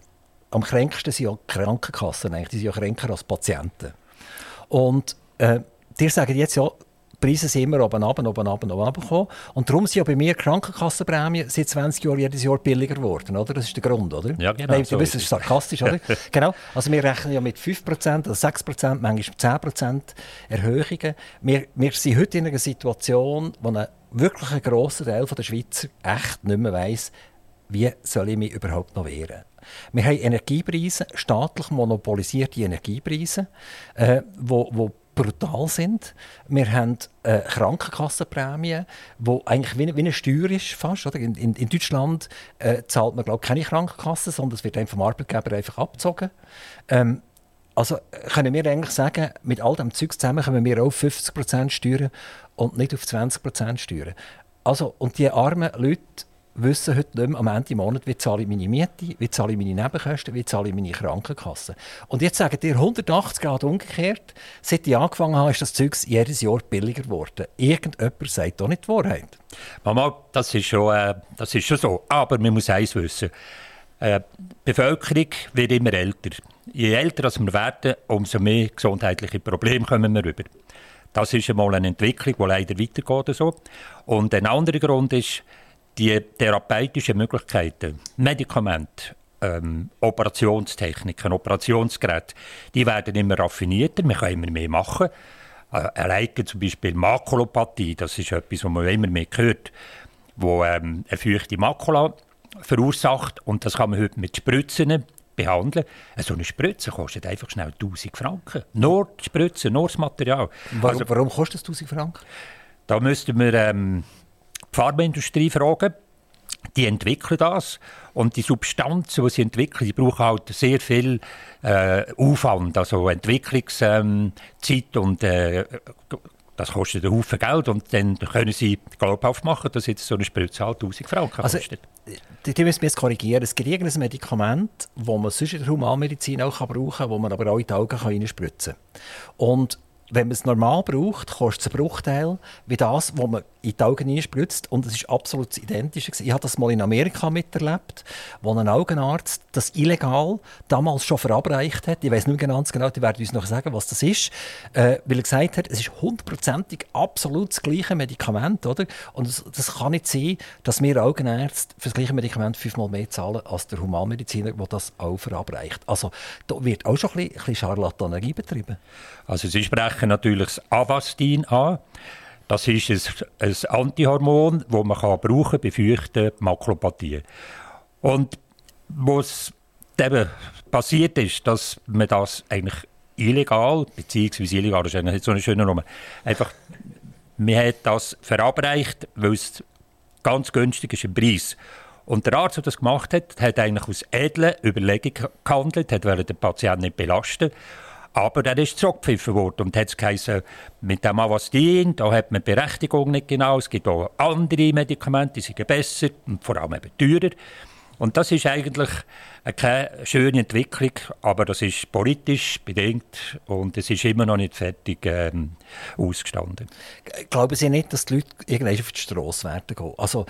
B: Am kränksten sind ja die Krankenkassen, eigentlich. die sind ja kränker als Patienten. Und äh, die sagen jetzt ja, Preise sind immer oben, oben, oben, oben, oben gekommen. Und darum sind ja bei mir Krankenkassenprämien seit 20 Jahren jedes Jahr billiger geworden, oder? Das ist der Grund, oder?
C: Ja, genau.
B: Nein, so wissen, ist sarkastisch, oder? genau. Also wir rechnen ja mit 5% oder 6%, manchmal 10% Erhöhungen. Wir, wir sind heute in einer Situation, wo ein wirklich ein grosser Teil der Schweizer echt nicht mehr weiss, wie soll ich mich überhaupt noch wehren. Wir haben Energiepreise, staatlich monopolisierte Energiepreise, äh, wo, wo brutal sind. Wir haben äh, Krankenkassenprämien, die eigentlich wie, eine Steuer ist fast. Oder? In, in, in Deutschland äh, zahlt man glaub, keine Krankenkasse, sondern es wird vom Arbeitgeber einfach abgezogen. Ähm, also können wir eigentlich sagen, mit all dem Zeug zusammen können wir auf 50% Steuern und nicht auf 20% Steuern. Also, und die armen Leute wissen heute nicht mehr am Ende des Monats, wie zahle ich meine Miete, wie zahle ich meine Nebenkosten, wie zahle ich meine Krankenkasse. Und jetzt sagen dir 180 Grad umgekehrt, seit ich angefangen habe, ist das Zeug jedes Jahr billiger geworden. Irgendjemand sagt doch nicht die Wahrheit.
C: Mama, das ist schon, äh, das ist schon so. Aber man muss eins wissen. Äh, die Bevölkerung wird immer älter. Je älter wir werden, umso mehr gesundheitliche Probleme kommen wir rüber. Das ist einmal eine Entwicklung, die leider weitergeht. So. Und ein anderer Grund ist, die therapeutischen Möglichkeiten, Medikamente, ähm, Operationstechniken, Operationsgeräte, die werden immer raffinierter, man kann immer mehr machen. Äh, alleine zum Beispiel Makulopathie, das ist etwas, was man immer mehr hört, wo ähm, eine feuchte Makula verursacht und das kann man heute mit Spritzen behandeln. So eine Spritze kostet einfach schnell 1000 Franken. Nur die Spritze, nur das Material.
B: Warum, also, warum kostet es 1000 Franken?
C: Da müssten wir ähm, Pharmaindustrie fragen. Die entwickeln das und die Substanzen, die sie entwickeln, die brauchen halt sehr viel äh, Aufwand, also Entwicklungszeit ähm, und äh, das kostet einen Haufen Geld und dann können sie glaubhaft machen, dass jetzt so eine Spritze halt 1000 Franken also, kostet.
B: Also, die müssen wir jetzt korrigieren. Es gibt irgendein Medikament, das man sonst in der Humanmedizin auch brauchen kann, das man aber auch in die Augen reinspritzen kann. Und wenn man es normal braucht, kostet es einen Bruchteil wie das, was man in die Augen einspritzt. Und es ist absolut identisch. Ich habe das mal in Amerika miterlebt, wo ein Augenarzt das illegal damals schon verabreicht hat. Ich weiß nicht ganz genau, die werden uns noch sagen, was das ist. Äh, weil er gesagt hat, es ist hundertprozentig absolut das gleiche Medikament. Oder? Und das, das, kann nicht sein, dass wir Augenärzte für das gleiche Medikament fünfmal mehr zahlen als der Humanmediziner, der das auch verabreicht. Also da wird auch schon ein bisschen, ein bisschen Charlatanerie betrieben.
C: Also Sie sprechen natürlich das Avastin an. Das ist ein, ein Antihormon, das man kann brauchen bei feuchten Makropathien. Und was eben passiert ist, dass man das eigentlich illegal, beziehungsweise illegal, ist nicht so eine schöne Nummer, einfach, man hat das verabreicht, weil es ganz günstig ist im Preis. Und der Arzt, der das gemacht hat, hat eigentlich aus edlen Überlegungen gehandelt, hat den Patienten nicht belasten aber er ist zurückgepfiffen worden und hat geheißen, mit dem Avastin, da hat man die Berechtigung nicht genau. Es gibt auch andere Medikamente, die sind besser und vor allem eben teurer. Und das ist eigentlich keine schöne Entwicklung, aber das ist politisch bedingt und es ist immer noch nicht fertig ähm, ausgestanden.
B: Glauben Sie nicht, dass die Leute irgendwann auf die Straße werden gehen? Also,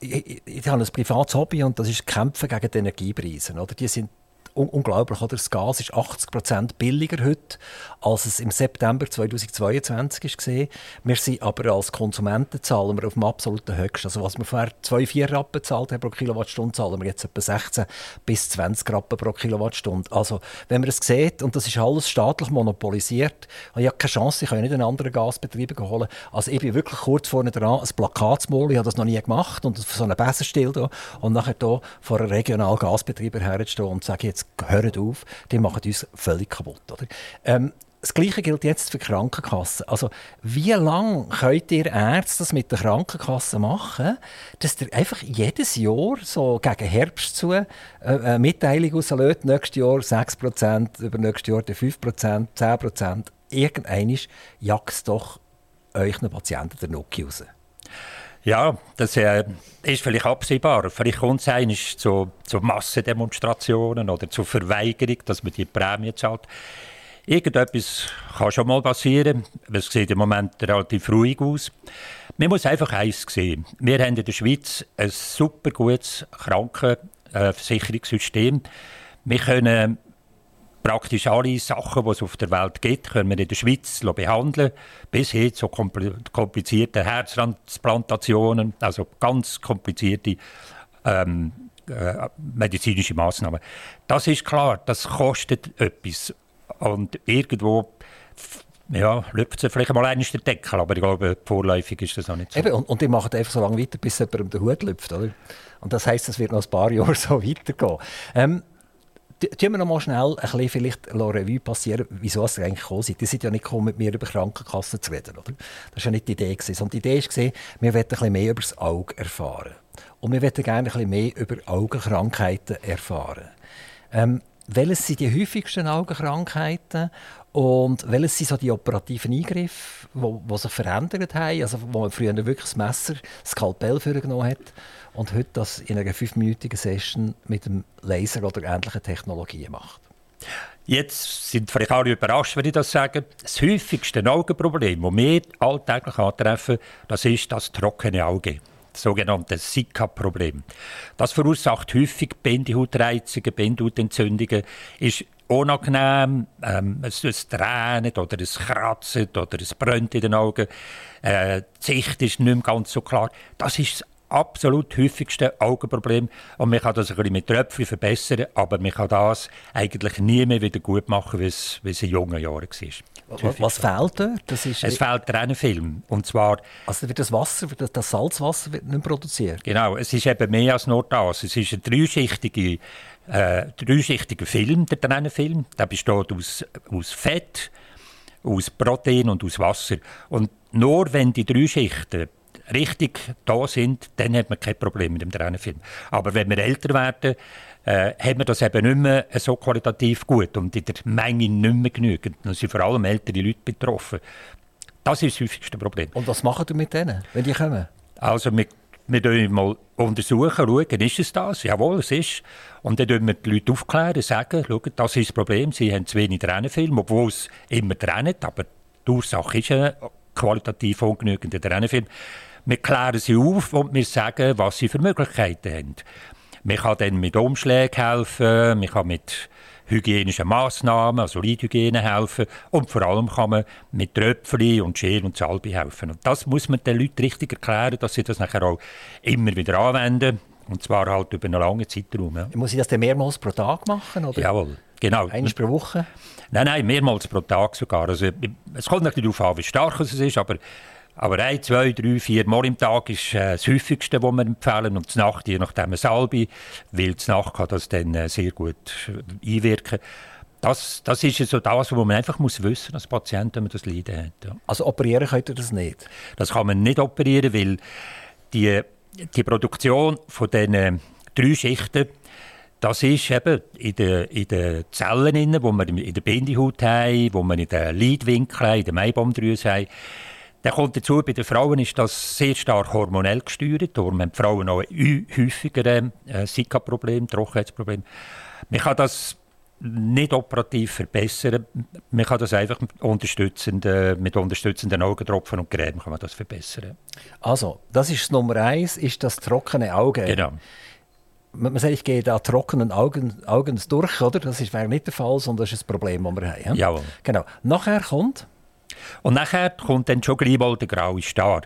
B: ich, ich, ich, habe ein privates Hobby und das ist Kämpfen gegen die Energiepreise. Oder? Die sind un unglaublich. Oder? Das Gas ist 80% billiger heute, als es im September 2022 war. Wir sind aber als Konsumenten zahlen wir auf dem absoluten Höchsten. Also was wir vorher 2,4 Rappen bezahlt haben pro Kilowattstunde, zahlen wir jetzt etwa 16 bis 20 Rappen pro Kilowattstunde. Also wenn man es sieht, und das ist alles staatlich monopolisiert, habe ich keine Chance, ich kann nicht einen anderen Gasbetrieb holen. Also ich bin wirklich kurz vorne dran, ein Plakat zu malen, ich habe das noch nie gemacht, und so einen Bessenstil da, und nachher hier vor einem regionalen Gasbetrieb herzustehen und zu sagen, jetzt hört auf, die machen uns völlig kaputt. Oder? Ähm, das Gleiche gilt jetzt für die Krankenkassen. Also, wie lange könnt ihr Ärzte das mit der Krankenkasse machen, dass ihr einfach jedes Jahr so gegen Herbst zu äh, eine Mitteilung rauslöst, nächstes Jahr 6%, über nächstes Jahr 5%, 10%. Irgendwann jagt doch euch Patienten der Nuki raus.
C: Ja, das äh, ist vielleicht absehbar. Vielleicht kommt es zu, zu Massendemonstrationen oder zu Verweigerung, dass man die Prämie zahlt. Irgendetwas kann schon mal passieren. Es sieht im Moment relativ ruhig aus. Man muss einfach eins sehen. Wir haben in der Schweiz ein super gutes Krankenversicherungssystem. Wir können praktisch alle Sachen, die es auf der Welt gibt, können wir in der Schweiz behandeln. Bis hin zu komplizierten Herztransplantationen, also ganz komplizierte ähm, äh, medizinische Maßnahmen. Das ist klar, das kostet etwas. Und irgendwo ja, lüpft es vielleicht mal eines der Deckel, aber ich glaube, vorläufig ist das auch nicht so.
B: Eben, und, und die machen einfach so lange weiter, bis jemandem der Hut lüpft, oder? Und das heisst, es wird noch ein paar Jahre so weitergehen. Ähm, Tun wir noch mal schnell ein bisschen vielleicht Revue passieren, wieso ihr eigentlich gekommen seid. Ihr seid ja nicht gekommen, mit mir über Krankenkassen zu reden, oder? Das war ja nicht die Idee. Und die Idee war, wir wollten ein bisschen mehr über das Auge erfahren. Und wir wollten gerne ein bisschen mehr über Augenkrankheiten erfahren. Ähm, welches sind die häufigsten Augenkrankheiten und welches sind so die operativen Eingriffe, die sich verändert haben? Also, wo man früher wirklich das Messer, das Skalpell genommen hat und heute das in einer fünfminütigen Session mit dem Laser oder ähnlichen Technologien macht.
C: Jetzt sind vielleicht alle überrascht, wenn ich das sage. Das häufigste Augenproblem, das wir alltäglich antreffen, das ist das trockene Auge. Das sogenannte Zika-Problem. Das verursacht häufig Bindehutreizungen, Bindehautentzündungen, ist unangenehm, ähm, es, es tränt oder es kratzt oder es brennt in den Augen, äh, die Sicht ist nicht mehr ganz so klar. Das ist absolut häufigste Augenproblem. Und man kann das ein bisschen mit Tröpfchen verbessern, aber man kann das eigentlich nie mehr wieder gut machen, wie es, wie es in jungen Jahren war.
B: Was, fehlt dort? Das
C: ist es fehlt Tränenfilm. Und zwar...
B: Also wird das Wasser, das Salzwasser wird nicht produziert?
C: Genau, es ist eben mehr als nur das. Es ist ein dreischichtiger, äh, dreischichtiger Film, der Tränenfilm. Der besteht aus, aus Fett, aus Protein und aus Wasser. Und nur wenn die drei Schichten richtig da sind, dann hat man kein Problem mit dem Tränenfilm. Aber wenn wir älter werden, äh, haben wir das eben nicht mehr so qualitativ gut und in der Menge nicht mehr genügend. Dann sind vor allem ältere Leute betroffen. Das ist das häufigste Problem.
B: Und was machen ihr mit denen, wenn die kommen?
C: Also wir, wir mal untersuchen, schauen, ist es das? Jawohl, es ist. Und dann wir die Leute aufklären, sagen, schauen, das ist das Problem, sie haben zu wenig Tränenfilm, obwohl es immer trennt, aber die Ursache ist ein qualitativ ungenügender Tränenfilm. Wir klären sie auf und wir sagen, was sie für Möglichkeiten haben. Man kann dann mit Umschlägen helfen, man kann mit hygienischen Massnahmen, also Lidhygiene helfen und vor allem kann man mit Tröpfchen und Schere und Salbe helfen. Und das muss man den Leuten richtig erklären, dass sie das nachher auch immer wieder anwenden und zwar halt über einen langen Zeitraum. Ja.
B: Muss ich das dann mehrmals pro Tag machen? Oder?
C: Jawohl, genau.
B: Einmal pro Woche?
C: Nein, nein, mehrmals pro Tag sogar. Also, es kommt natürlich darauf an, wie stark es ist, aber Aber ein, zwei, drei, vier Mal im Tag ist äh, das häufigste, was wir empfehlen. Und die Nacht, je nachdem, eine Salbe, weil die Nacht kann das dann äh, sehr gut äh, einwirken. Das, das ist so das, was man einfach muss wissen als Patient, wenn man das Leiden hat. Ja.
B: Also operieren könnt ihr das nicht?
C: Das kann man nicht operieren, weil die, die Produktion von diesen drei Schichten, das ist eben in den, in den Zellen, die wir in der Bindehaut haben, wo wir in den Leitwinkeln, in der Meibaumdrüse haben, dann kommt dazu, bei den Frauen ist das sehr stark hormonell gesteuert. Darum haben die Frauen auch häufiger ein äh, Zika-Problem, Trockenheitsproblem. Man kann das nicht operativ verbessern. Man kann das einfach mit unterstützenden, mit unterstützenden Augentropfen und Creme kann man das verbessern.
B: Also, das ist Nummer eins, ist das trockene Auge.
C: Genau.
B: Man sagt, ich gehe da trockenen Augen, Augen durch, oder? Das wäre nicht der Fall, sondern das ist ein Problem, das wir haben. Ja?
C: Jawohl.
B: Genau. Nachher kommt...
C: Und nachher kommt dann schon gleich mal der graue Star.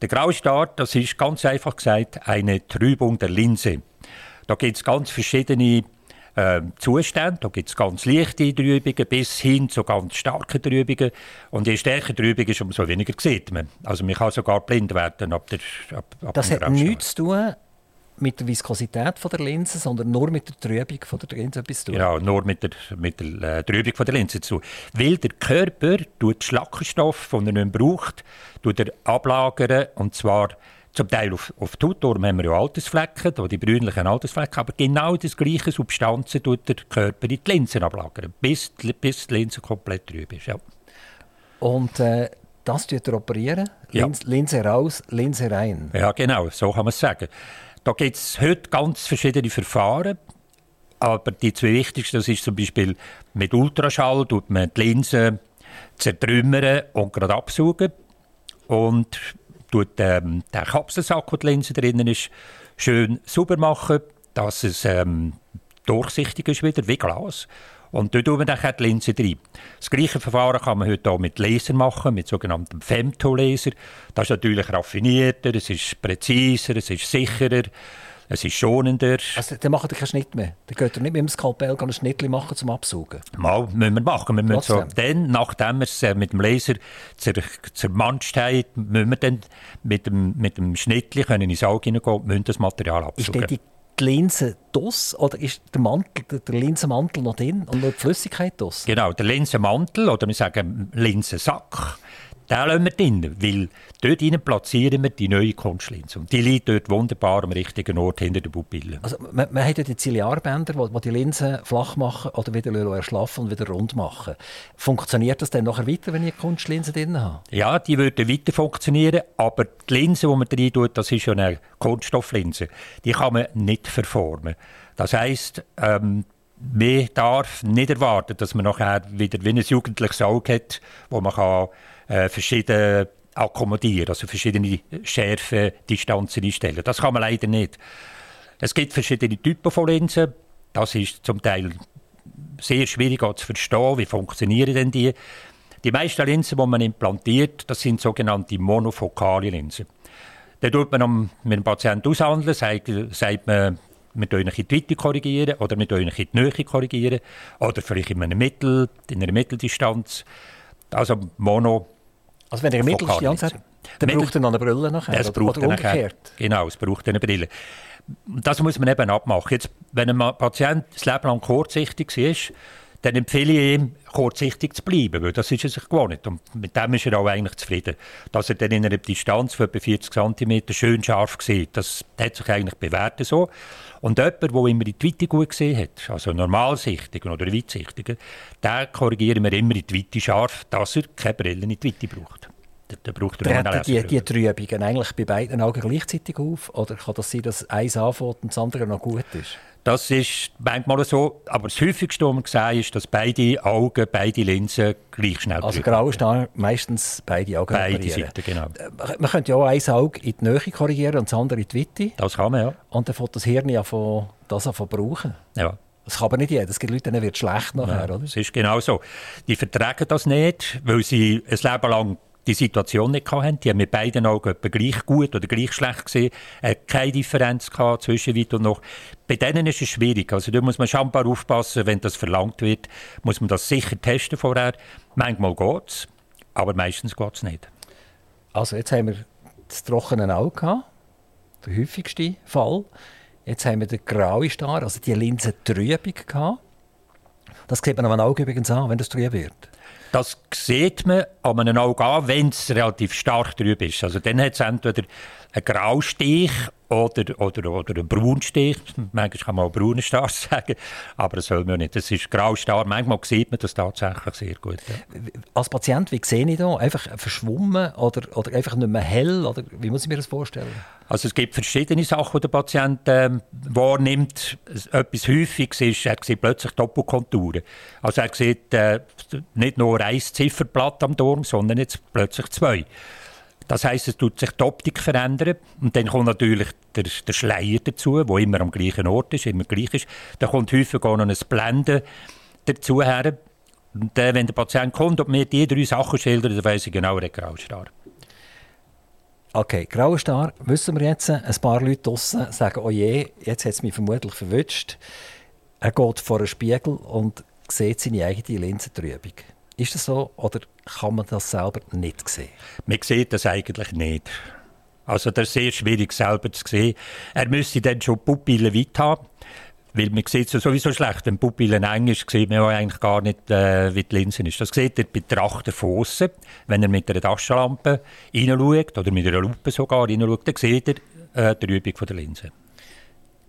C: Der graue Star, das ist ganz einfach gesagt eine Trübung der Linse. Da gibt es ganz verschiedene äh, Zustände. Da gibt es ganz leichte Trübungen bis hin zu ganz starken Trübungen. Und je stärker die Trübung ist, umso weniger sieht man. Also man kann sogar blind werden ab der ab, ab
B: Das hat nichts zu tun mit der Viskosität von der Linse, sondern nur mit der Trübung von der Linse etwas zu tun.
C: Genau, nur mit der, mit der äh, Trübung von der Linse zu Weil der Körper tut Schlackenstoff, den er nicht braucht, tut er ablagern, und zwar zum Teil auf, auf die Haut, darum haben wir ja Altersflecken, die brünlichen Altersflecken, aber genau das gleiche Substanzen tut der Körper in die Linsen ablagern, bis, bis die Linse komplett trüb ist. Ja.
B: Und äh, das tut er operieren? Lins, ja. Linse raus, Linse rein?
C: Ja, genau, so kann man es sagen. Da gibt es heute ganz verschiedene Verfahren. Aber die zwei wichtigsten, das ist zum Beispiel mit Ultraschall, tut man die Linse zertrümmern und gerade absaugen. Und tut ähm, den Kapselsack, wo die Linse drin ist, schön sauber machen, dass es ähm, durchsichtig ist wieder, wie Glas. Und dort tun wir dann die Linse rein. Das gleiche Verfahren kann man heute auch mit Laser machen, mit sogenannten Femtolaser. Das ist natürlich raffinierter, es ist präziser, es ist sicherer, es ist schonender.
B: Also, dann macht ihr keinen Schnitt mehr? Dann geht ihr nicht mit dem Skalpell ein Schnitt machen zum Absaugen?
C: Mal müssen wir machen. Wir müssen so, dann, nachdem wir es äh, mit dem Laser zer, zermanscht haben, müssen wir dann mit dem, mit dem Schnittli können in den Saug hineingehen und müssen das Material absaugen.
B: Ist die Linse dos oder ist der, Mantel, der Linsenmantel noch drin und nur die Flüssigkeit dos?
C: Genau, der Linsenmantel oder wir sagen Linsensack den lassen wir drin, weil dort rein platzieren wir die neue Kunstlinse. Und die liegt dort wunderbar am richtigen Ort hinter der Pupille.
B: Also man, man hat ja die Ziliarbänder, die, die Linsen flach machen oder wieder erschlaffen und wieder rund machen. Funktioniert das dann nachher weiter, wenn ich eine Kunstlinse drin habe?
C: Ja, die würde weiter funktionieren, aber die Linse, die man drin tut, das ist ja eine Kunststofflinse. Die kann man nicht verformen. Das heisst, ähm, man darf nicht erwarten, dass man nachher wieder wie ein jugendliches Auge hat, wo man kann äh, verschiedene akkommodieren, also verschiedene Schärfe, Distanzen einstellen. Das kann man leider nicht. Es gibt verschiedene Typen von Linsen. Das ist zum Teil sehr schwierig zu verstehen, wie funktionieren denn die. Die meisten Linsen, die man implantiert, das sind sogenannte monofokale Linsen. Da tut man mit dem Patienten aushandeln, sagt, sagt man, wir korrigieren in die Weite korrigieren oder wir euch in die Nähe korrigieren oder vielleicht in, einem Mittel, in einer Mitteldistanz. Also Mono
B: also wenn ihr eine Mitteldistanz hat, dann Mittel braucht er noch eine Brille nachher,
C: es braucht oder umgekehrt. Nachher, genau, es braucht eine Brille. Das muss man eben abmachen. Jetzt, wenn ein Patient das Leben lang kurzsichtig ist, dann empfehle ich ihm, kurzsichtig zu bleiben, weil das ist er sich gewohnt. Und mit dem ist er auch eigentlich zufrieden. Dass er dann in einer Distanz von etwa 40 cm schön scharf sieht, das hat sich eigentlich bewährt so. Und jemand, der immer in die Weite gut gesehen hat, also normalsichtigen oder weitsichtigen, den korrigieren wir immer in die Weite scharf, dass er keine Brille in die Weite braucht.
B: Da braucht er Treten die, die Trübungen eigentlich bei beiden Augen gleichzeitig auf? Oder kann das sein, dass eins anfängt und das andere noch gut ist?
C: Das ist manchmal so, aber das häufigste, was man sehen, ist, dass beide Augen, beide Linsen gleich schnell
B: Also grau ist meistens beide Augen
C: Beide Seiten, genau.
B: Äh, man könnte ja auch ein Auge in die Nähe korrigieren und das andere in die Weite.
C: Das kann man, ja.
B: Und dann fängt das Hirn ja von, das von brauchen.
C: Ja.
B: Das kann aber nicht jeder. Es gibt Leute, denen wird schlecht nachher, ja, oder?
C: Das ist genau so. Die vertragen das nicht, weil sie ein Leben lang die Situation nicht hatten. Die haben mit beiden Augen etwa gleich gut oder gleich schlecht gesehen. Äh, keine Differenz gehabt zwischen weit und noch. Bei denen ist es schwierig. Also da muss man schon aufpassen, wenn das verlangt wird, muss man das sicher testen vorher. Manchmal geht es, aber meistens geht es nicht.
B: Also jetzt haben wir das trockene Auge gehabt, der häufigste Fall. Jetzt haben wir den grauen Star, also die Linsentrübung gehabt. Das sieht man am Auge übrigens an, wenn das trüb wird.
C: Das sieht man an einem Auge an, wenn es relativ stark trüb ist. Also dann hat es entweder einen Graustich oder, oder, oder einen Braunstich. Manchmal kann man auch braunen Star sagen, aber das soll man nicht. Das ist Graustar. Manchmal sieht man das tatsächlich sehr gut. Ja.
B: Als Patient, wie sehe ich da? Einfach verschwommen oder, oder einfach nicht mehr hell? Oder wie muss ich mir das vorstellen?
C: Also es gibt verschiedene Sachen, die der Patient äh, wahrnimmt. Etwas Häufiges ist, er sieht plötzlich Doppelkonturen. Also er sieht äh, nicht nur ein Zifferblatt am Turm, sondern jetzt plötzlich zwei. Das heißt, es tut sich die Optik verändern und dann kommt natürlich der, der Schleier dazu, wo immer am gleichen Ort ist, immer gleich ist. Da kommt häufig auch noch ein Blenden dazu her. Und äh, wenn der Patient kommt und mir die drei Sachen schildert, dann weiß ich genau, er hat Graustar.
B: Okay, grauer Star, wissen wir jetzt, ein paar Leute draussen sagen, oh je, jetzt hat es mich vermutlich verwünscht. Er geht vor einen Spiegel und sieht seine eigene Linsentrübung. Ist das so oder kann man das selber nicht sehen?
C: Man sieht das eigentlich nicht. Also das ist sehr schwierig selber zu sehen. Er müsste dann schon Pupillen weit haben, weil man sieht es sowieso schlecht. Wenn Pupillen eng ist, sieht man eigentlich gar nicht, äh, wie die Linse ist. Das sieht der Betrachter von außen. Wenn er mit einer Taschenlampe reinschaut oder mit einer Lupe sogar reinschaut, dann sieht er äh, die Übung der Linse.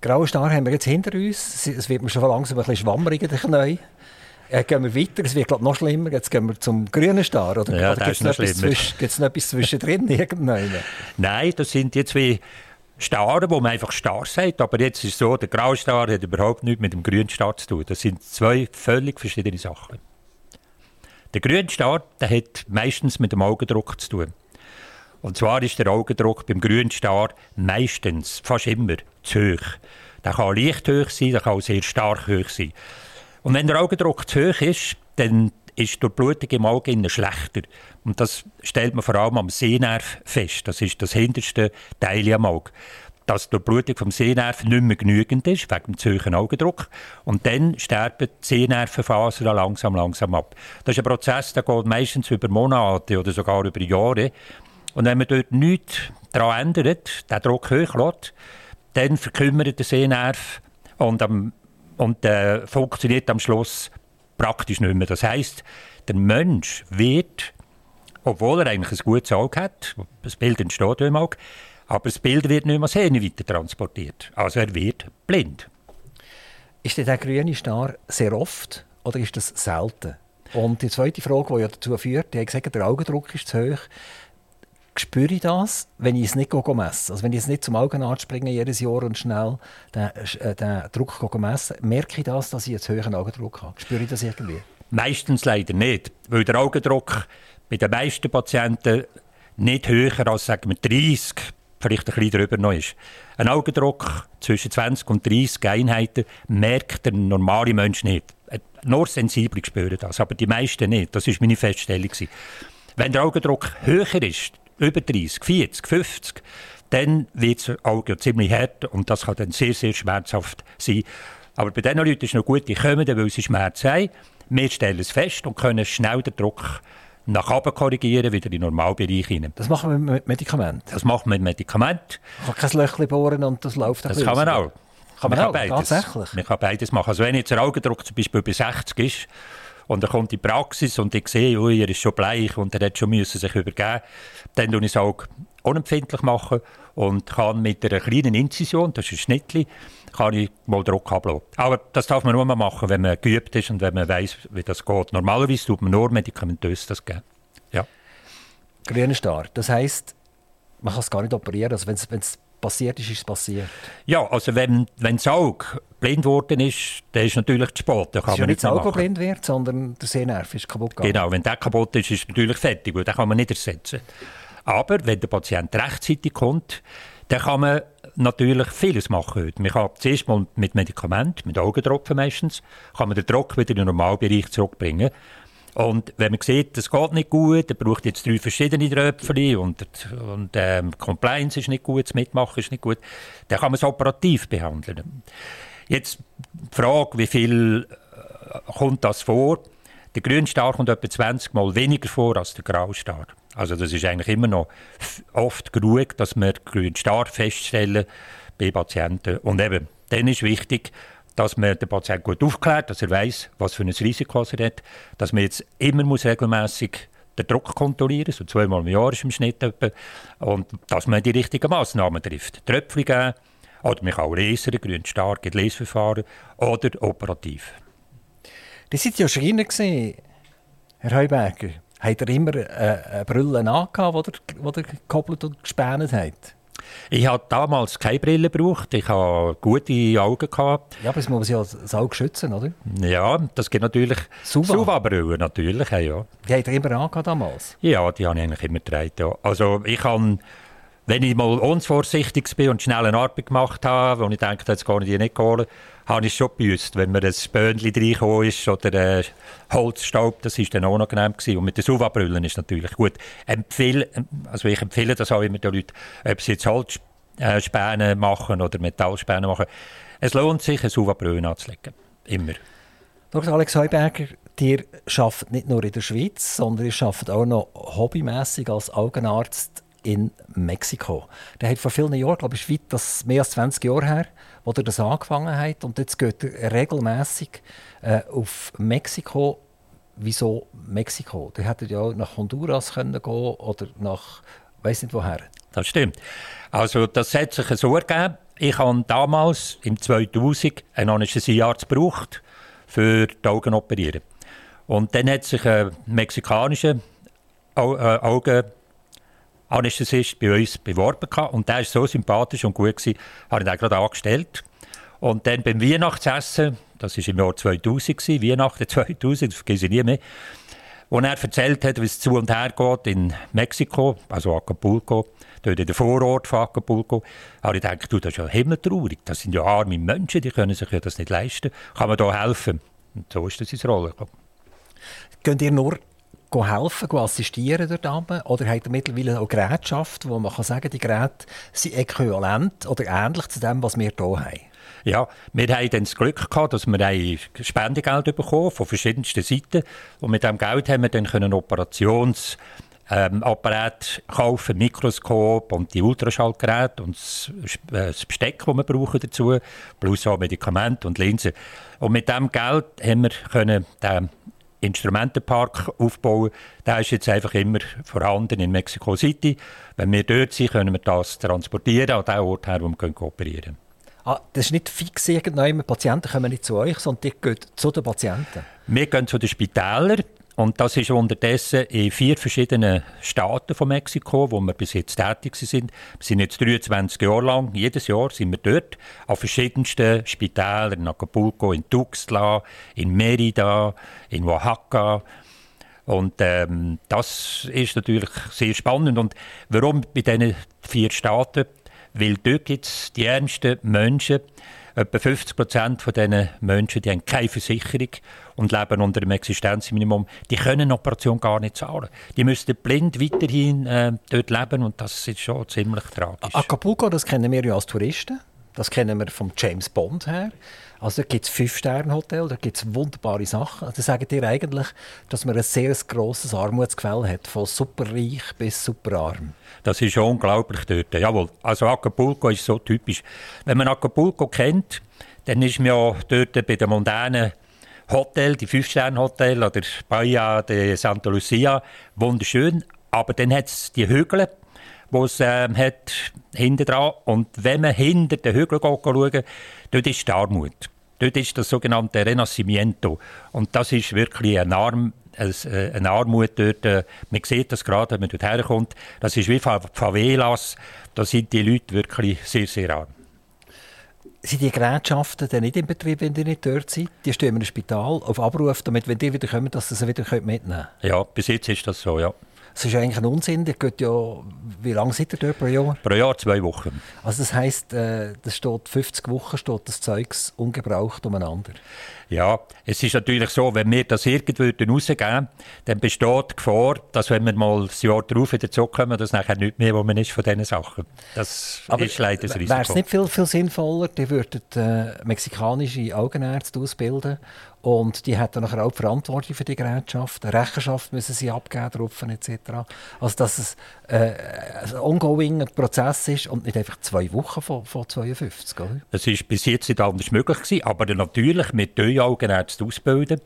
B: Graue Star haben wir jetzt hinter uns. Es wird mir schon langsam ein bisschen schwammerig in den Knien. Äh, gehen wir weiter, es wird glaub, noch schlimmer. Jetzt gehen wir zum grünen Star. Oder,
C: ja,
B: oder gibt es noch, noch, noch etwas zwischendrin?
C: Nein, das sind jetzt wie Stare, wo man einfach Star sagt. Aber jetzt ist es so, der graue Star hat überhaupt nichts mit dem grünen Star zu tun. Das sind zwei völlig verschiedene Sachen. Der grüne Star der hat meistens mit dem Augendruck zu tun. Und zwar ist der Augendruck beim grünen Star meistens, fast immer, zu hoch. Der kann leicht hoch sein, der kann auch sehr stark hoch sein. Und wenn der Augendruck zu hoch ist, dann ist die Blutung im Auge schlechter. Und das stellt man vor allem am Sehnerv fest. Das ist das hinterste Teil am Auge. Dass die Blutung vom Sehnerv nicht mehr genügend ist, wegen dem zu hohen Augendruck. Und dann sterben die Sehnervenfasern langsam, langsam ab. Das ist ein Prozess, der geht meistens über Monate oder sogar über Jahre. Und wenn man dort nichts daran ändert, den Druck hoch lässt, dann verkümmert der Sehnerv und am und äh, funktioniert am Schluss praktisch nicht mehr. Das heißt, der Mensch wird, obwohl er eigentlich ein gutes Auge hat, das Bild entsteht im Auge, aber das Bild wird nicht mehr sehen weiter transportiert. Also er wird blind.
B: Ist der grüne Star sehr oft oder ist das selten? Und die zweite Frage, die ja dazu führt, die hat gesagt, der Augendruck ist zu hoch spüre ich das, wenn ich es nicht messe. Also wenn ich es nicht zum Augenarzt springe jedes Jahr und schnell den, äh, den Druck messe, merke ich das, dass ich jetzt höheren Augendruck habe. Spüre ich das irgendwie?
C: Meistens leider nicht, weil der Augendruck bei den meisten Patienten nicht höher als sagen wir 30, vielleicht ein bisschen darüber noch ist. Ein Augendruck zwischen 20 und 30 Einheiten merkt der normale Mensch nicht. Äh, nur Sensible spüren das, aber die meisten nicht. Das war meine Feststellung. Wenn der Augendruck höher ist, über 30, 40, 50, dann wird das Auge ziemlich hart und das kann dann sehr, sehr schmerzhaft sein. Aber bei diesen Leuten ist es noch gut, die kommen, weil sie Schmerz haben. Wir stellen es fest und können schnell den Druck nach oben korrigieren, wieder in den Normalbereich hinein.
B: Das machen wir mit Medikamenten?
C: Das machen wir mit Medikamenten.
B: Man kann kein Löchchen bohren und das läuft
C: Das kann man auch.
B: Kann man, man auch, kann beides. tatsächlich?
C: Man kann beides machen. Also wenn jetzt der Augendruck zum Beispiel bei 60 ist, und er kommt in die Praxis und ich sehe, ui, er ist schon bleich und er hat schon müssen sich übergeben. Dann tue ich es auch unempfindlich machen und kann mit einer kleinen Inzision, das ist ein Schnittli, kann ich mal Druck ablassen. Aber das darf man nur mal machen, wenn man geübt ist und wenn man weiß, wie das geht. Normalerweise tut man nur medikamentös das geben. Ja.
B: Grüner Star, das heisst, man kann es gar nicht operieren. Also wenn es passiert ist, ist es passiert.
C: Ja, also wenn, wenn das Auge blind geworden ist, dann ist natürlich zu spät. Da
B: kann es ist ja nicht das Auge, das blind wird, sondern der Sehnerv ist kaputt
C: gegangen. Genau, wenn der kaputt ist, ist es natürlich fertig, weil den kann man nicht ersetzen. Aber wenn der Patient rechtzeitig kommt, dann kann man natürlich vieles machen Man kann zuerst mal mit Medikamenten, mit Augentropfen meistens, kann man den Druck wieder in den Normalbereich zurückbringen. Und wenn man sieht, das geht nicht gut, er braucht jetzt drei verschiedene Tröpfchen und, und ähm, Compliance ist nicht gut, das Mitmachen ist nicht gut, dann kann man es operativ behandeln. Jetzt die Frage, wie viel äh, kommt das vor? Der Grünstar kommt etwa 20 Mal weniger vor als der Graustar. Also das ist eigentlich immer noch oft genug, dass wir Grünstar feststellen bei Patienten. Und eben, dann ist wichtig, dass man den Patienten gut aufklärt, dass er weiß, was für ein Risiko er hat, dass man jetzt immer muss regelmäßig den Druck kontrollieren, so zweimal im Jahr ist im Schnitt etwa, und dass man die richtigen Massnahmen trifft. Tröpfchen geben, oder kann auch lasern, grün stark, Lesverfahren oder operativ.
B: Die sind ja Schreiner Herr Heuberger. Hat er immer äh, eine Brille angehabt, die er, gekoppelt und gespannt hat?
C: Ich habe damals keine Brille gebraucht. Ich habe gute Augen gehabt.
B: Ja, aber es muss ja das Auge schützen, oder?
C: Ja, das gibt natürlich Suva-Brillen natürlich, ja.
B: Die hat er immer angehabt damals?
C: Ja, die habe ich eigentlich immer getragen, ja. Also ich habe wenn ich mal unvorsichtig bin und schnell eine Arbeit gemacht habe, wo ich denke, jetzt kann ich die nicht holen, habe ich schon gebüßt. Wenn mir ein Spönchen reingekommen ist oder äh, Holzstaub, das war dann auch noch genehm gewesen. Und mit den Suva-Brillen ist natürlich gut. Empfehl, also ich empfehle das auch immer den Leuten, ob sie jetzt Holzspäne machen oder Metallspäne machen. Es lohnt sich, eine Suva-Brille anzulegen. Immer.
B: Dr. Alex Heuberger, ihr arbeitet nicht nur in der Schweiz, sondern ihr arbeitet auch noch hobbymäßig als Augenarzt in Mexiko. Der hat vor vielen Jahren, glaube ich, weit, das mehr als 20 Jahre her, wo er das angefangen hat. Und jetzt geht er regelmäßig äh, auf Mexiko. Wieso Mexiko? Der hätte ja auch nach Honduras können gehen oder nach, weiß nicht woher.
C: Das stimmt. Also das hat sich so ergeben. Ich habe damals im 2000 einen Anästhesiarzt gebraucht für die Augen operieren. Und dann hat sich ein mexikanischer Augen Anästhesist bei uns beworben gehabt. und der war so sympathisch und gut, gewesen, habe ich den gerade angestellt. Und dann beim Weihnachtsessen, das war im Jahr 2000, gewesen, Weihnachten 2000, das vergesse ich nie mehr, wo er erzählt hat, wie es zu und her geht in Mexiko, also Acapulco, dort in der Vorort von Acapulco, habe ich gedacht, du, das ist ja himmeltraurig, das sind ja arme Menschen, die können sich ja das nicht leisten. Kann man da helfen? Und so ist das ins Rollen gekommen.
B: Könnt ihr nur helfen, assistieren dort oben? Oder hat er mittlerweile auch Gerätschaft, wo man kann sagen die Geräte sind äquivalent oder ähnlich zu dem, was wir hier haben?
C: Ja, wir haben dann das Glück gehabt, dass wir ein Spendegeld bekommen von verschiedensten Seiten. Und mit diesem Geld haben wir dann einen Operations- ähm, Apparat kaufen, Mikroskop und die Ultraschallgeräte und das, äh, das Besteck, das wir brauchen dazu, plus auch Medikamente und Linsen. Und mit diesem Geld haben wir können den Instrumentenpark aufbauen. Der ist jetzt einfach immer vorhanden in Mexico City. Wenn wir dort sind, können wir das transportieren an den Ort her, wo wir kooperieren können.
B: Ah, das ist nicht fix irgendwann. Patienten kommen nicht zu euch, sondern die gehen zu den Patienten.
C: Wir gehen zu den Spitälern. Und das ist unterdessen in vier verschiedenen Staaten von Mexiko, wo wir bis jetzt tätig sind. Wir sind jetzt 23 Jahre lang, jedes Jahr sind wir dort, an verschiedensten Spitälern, in Acapulco, in Tuxtla, in Merida, in Oaxaca. Und ähm, das ist natürlich sehr spannend. Und warum bei diesen vier Staaten? Weil dort gibt es die ärmsten Menschen, Etwa 50 Prozent von diesen Menschen die haben keine Versicherung und leben unter dem Existenzminimum. Die können eine Operation gar nicht zahlen. Die müssten blind weiterhin äh, dort leben und das ist schon ziemlich tragisch.
B: Acapulco, das kennen wir ja als Touristen. Das kennen wir vom James Bond her. Also da gibt es Fünf-Sterne-Hotel, da gibt es wunderbare Sachen. Da sagt ihr eigentlich, dass man ein sehr grosses Armutsgefälle hat, von superreich bis superarm.
C: Das ist unglaublich dort. Jawohl. Also Acapulco ist so typisch. Wenn man Acapulco kennt, dann ist man ja dort bei den mondänen Hotel, die Fünf-Sterne-Hotel oder Bahia de Santa Lucia, wunderschön. Aber dann hat es die Hügel, die es ähm, hat hinten dran. Und wenn man hinter den Hügel schaut, dort ist die Armut. Dort ist das sogenannte Renacimiento. Und das ist wirklich ein Arm, äh, eine Armut dort. Äh, man sieht das gerade, wenn man dort herkommt. Das ist wie Favelas. Da sind die Leute wirklich sehr, sehr arm.
B: Sind die Gerätschaften denn nicht im Betrieb, wenn die nicht dort sind? Die stehen im Spital auf Abruf, damit, wenn die wieder kommen, dass sie sie wieder mitnehmen können?
C: Ja, bis jetzt ist das so, ja.
B: Das ist eigentlich ein Unsinn. Der geht ja, wie lange seid ihr dort pro Jahr?
C: Pro Jahr zwei Wochen.
B: Also das heisst, äh, das steht 50 Wochen steht das Zeugs ungebraucht umeinander.
C: Ja, es ist natürlich so, wenn wir das irgendwie rausgeben, dann besteht die Gefahr, dass wenn wir mal das Jahr darauf wieder zurückkommen, dass nachher nicht mehr, wo man ist von diesen Sachen. Das Aber ist leider das Risiko.
B: Wäre es nicht viel, viel sinnvoller, die würden äh, mexikanische Augenärzte ausbilden Und die hat dann nachher auch die Verantwortung für die Gerätschaft. Rechenschaft müssen sie abgeben, drauf, etc. Also, dass es äh, ein ongoing Prozess ist und nicht einfach zwei Wochen von, von 52. Oder?
C: Das war bis jetzt nicht anders möglich gewesen, aber natürlich mit Augenärzten ausbilden.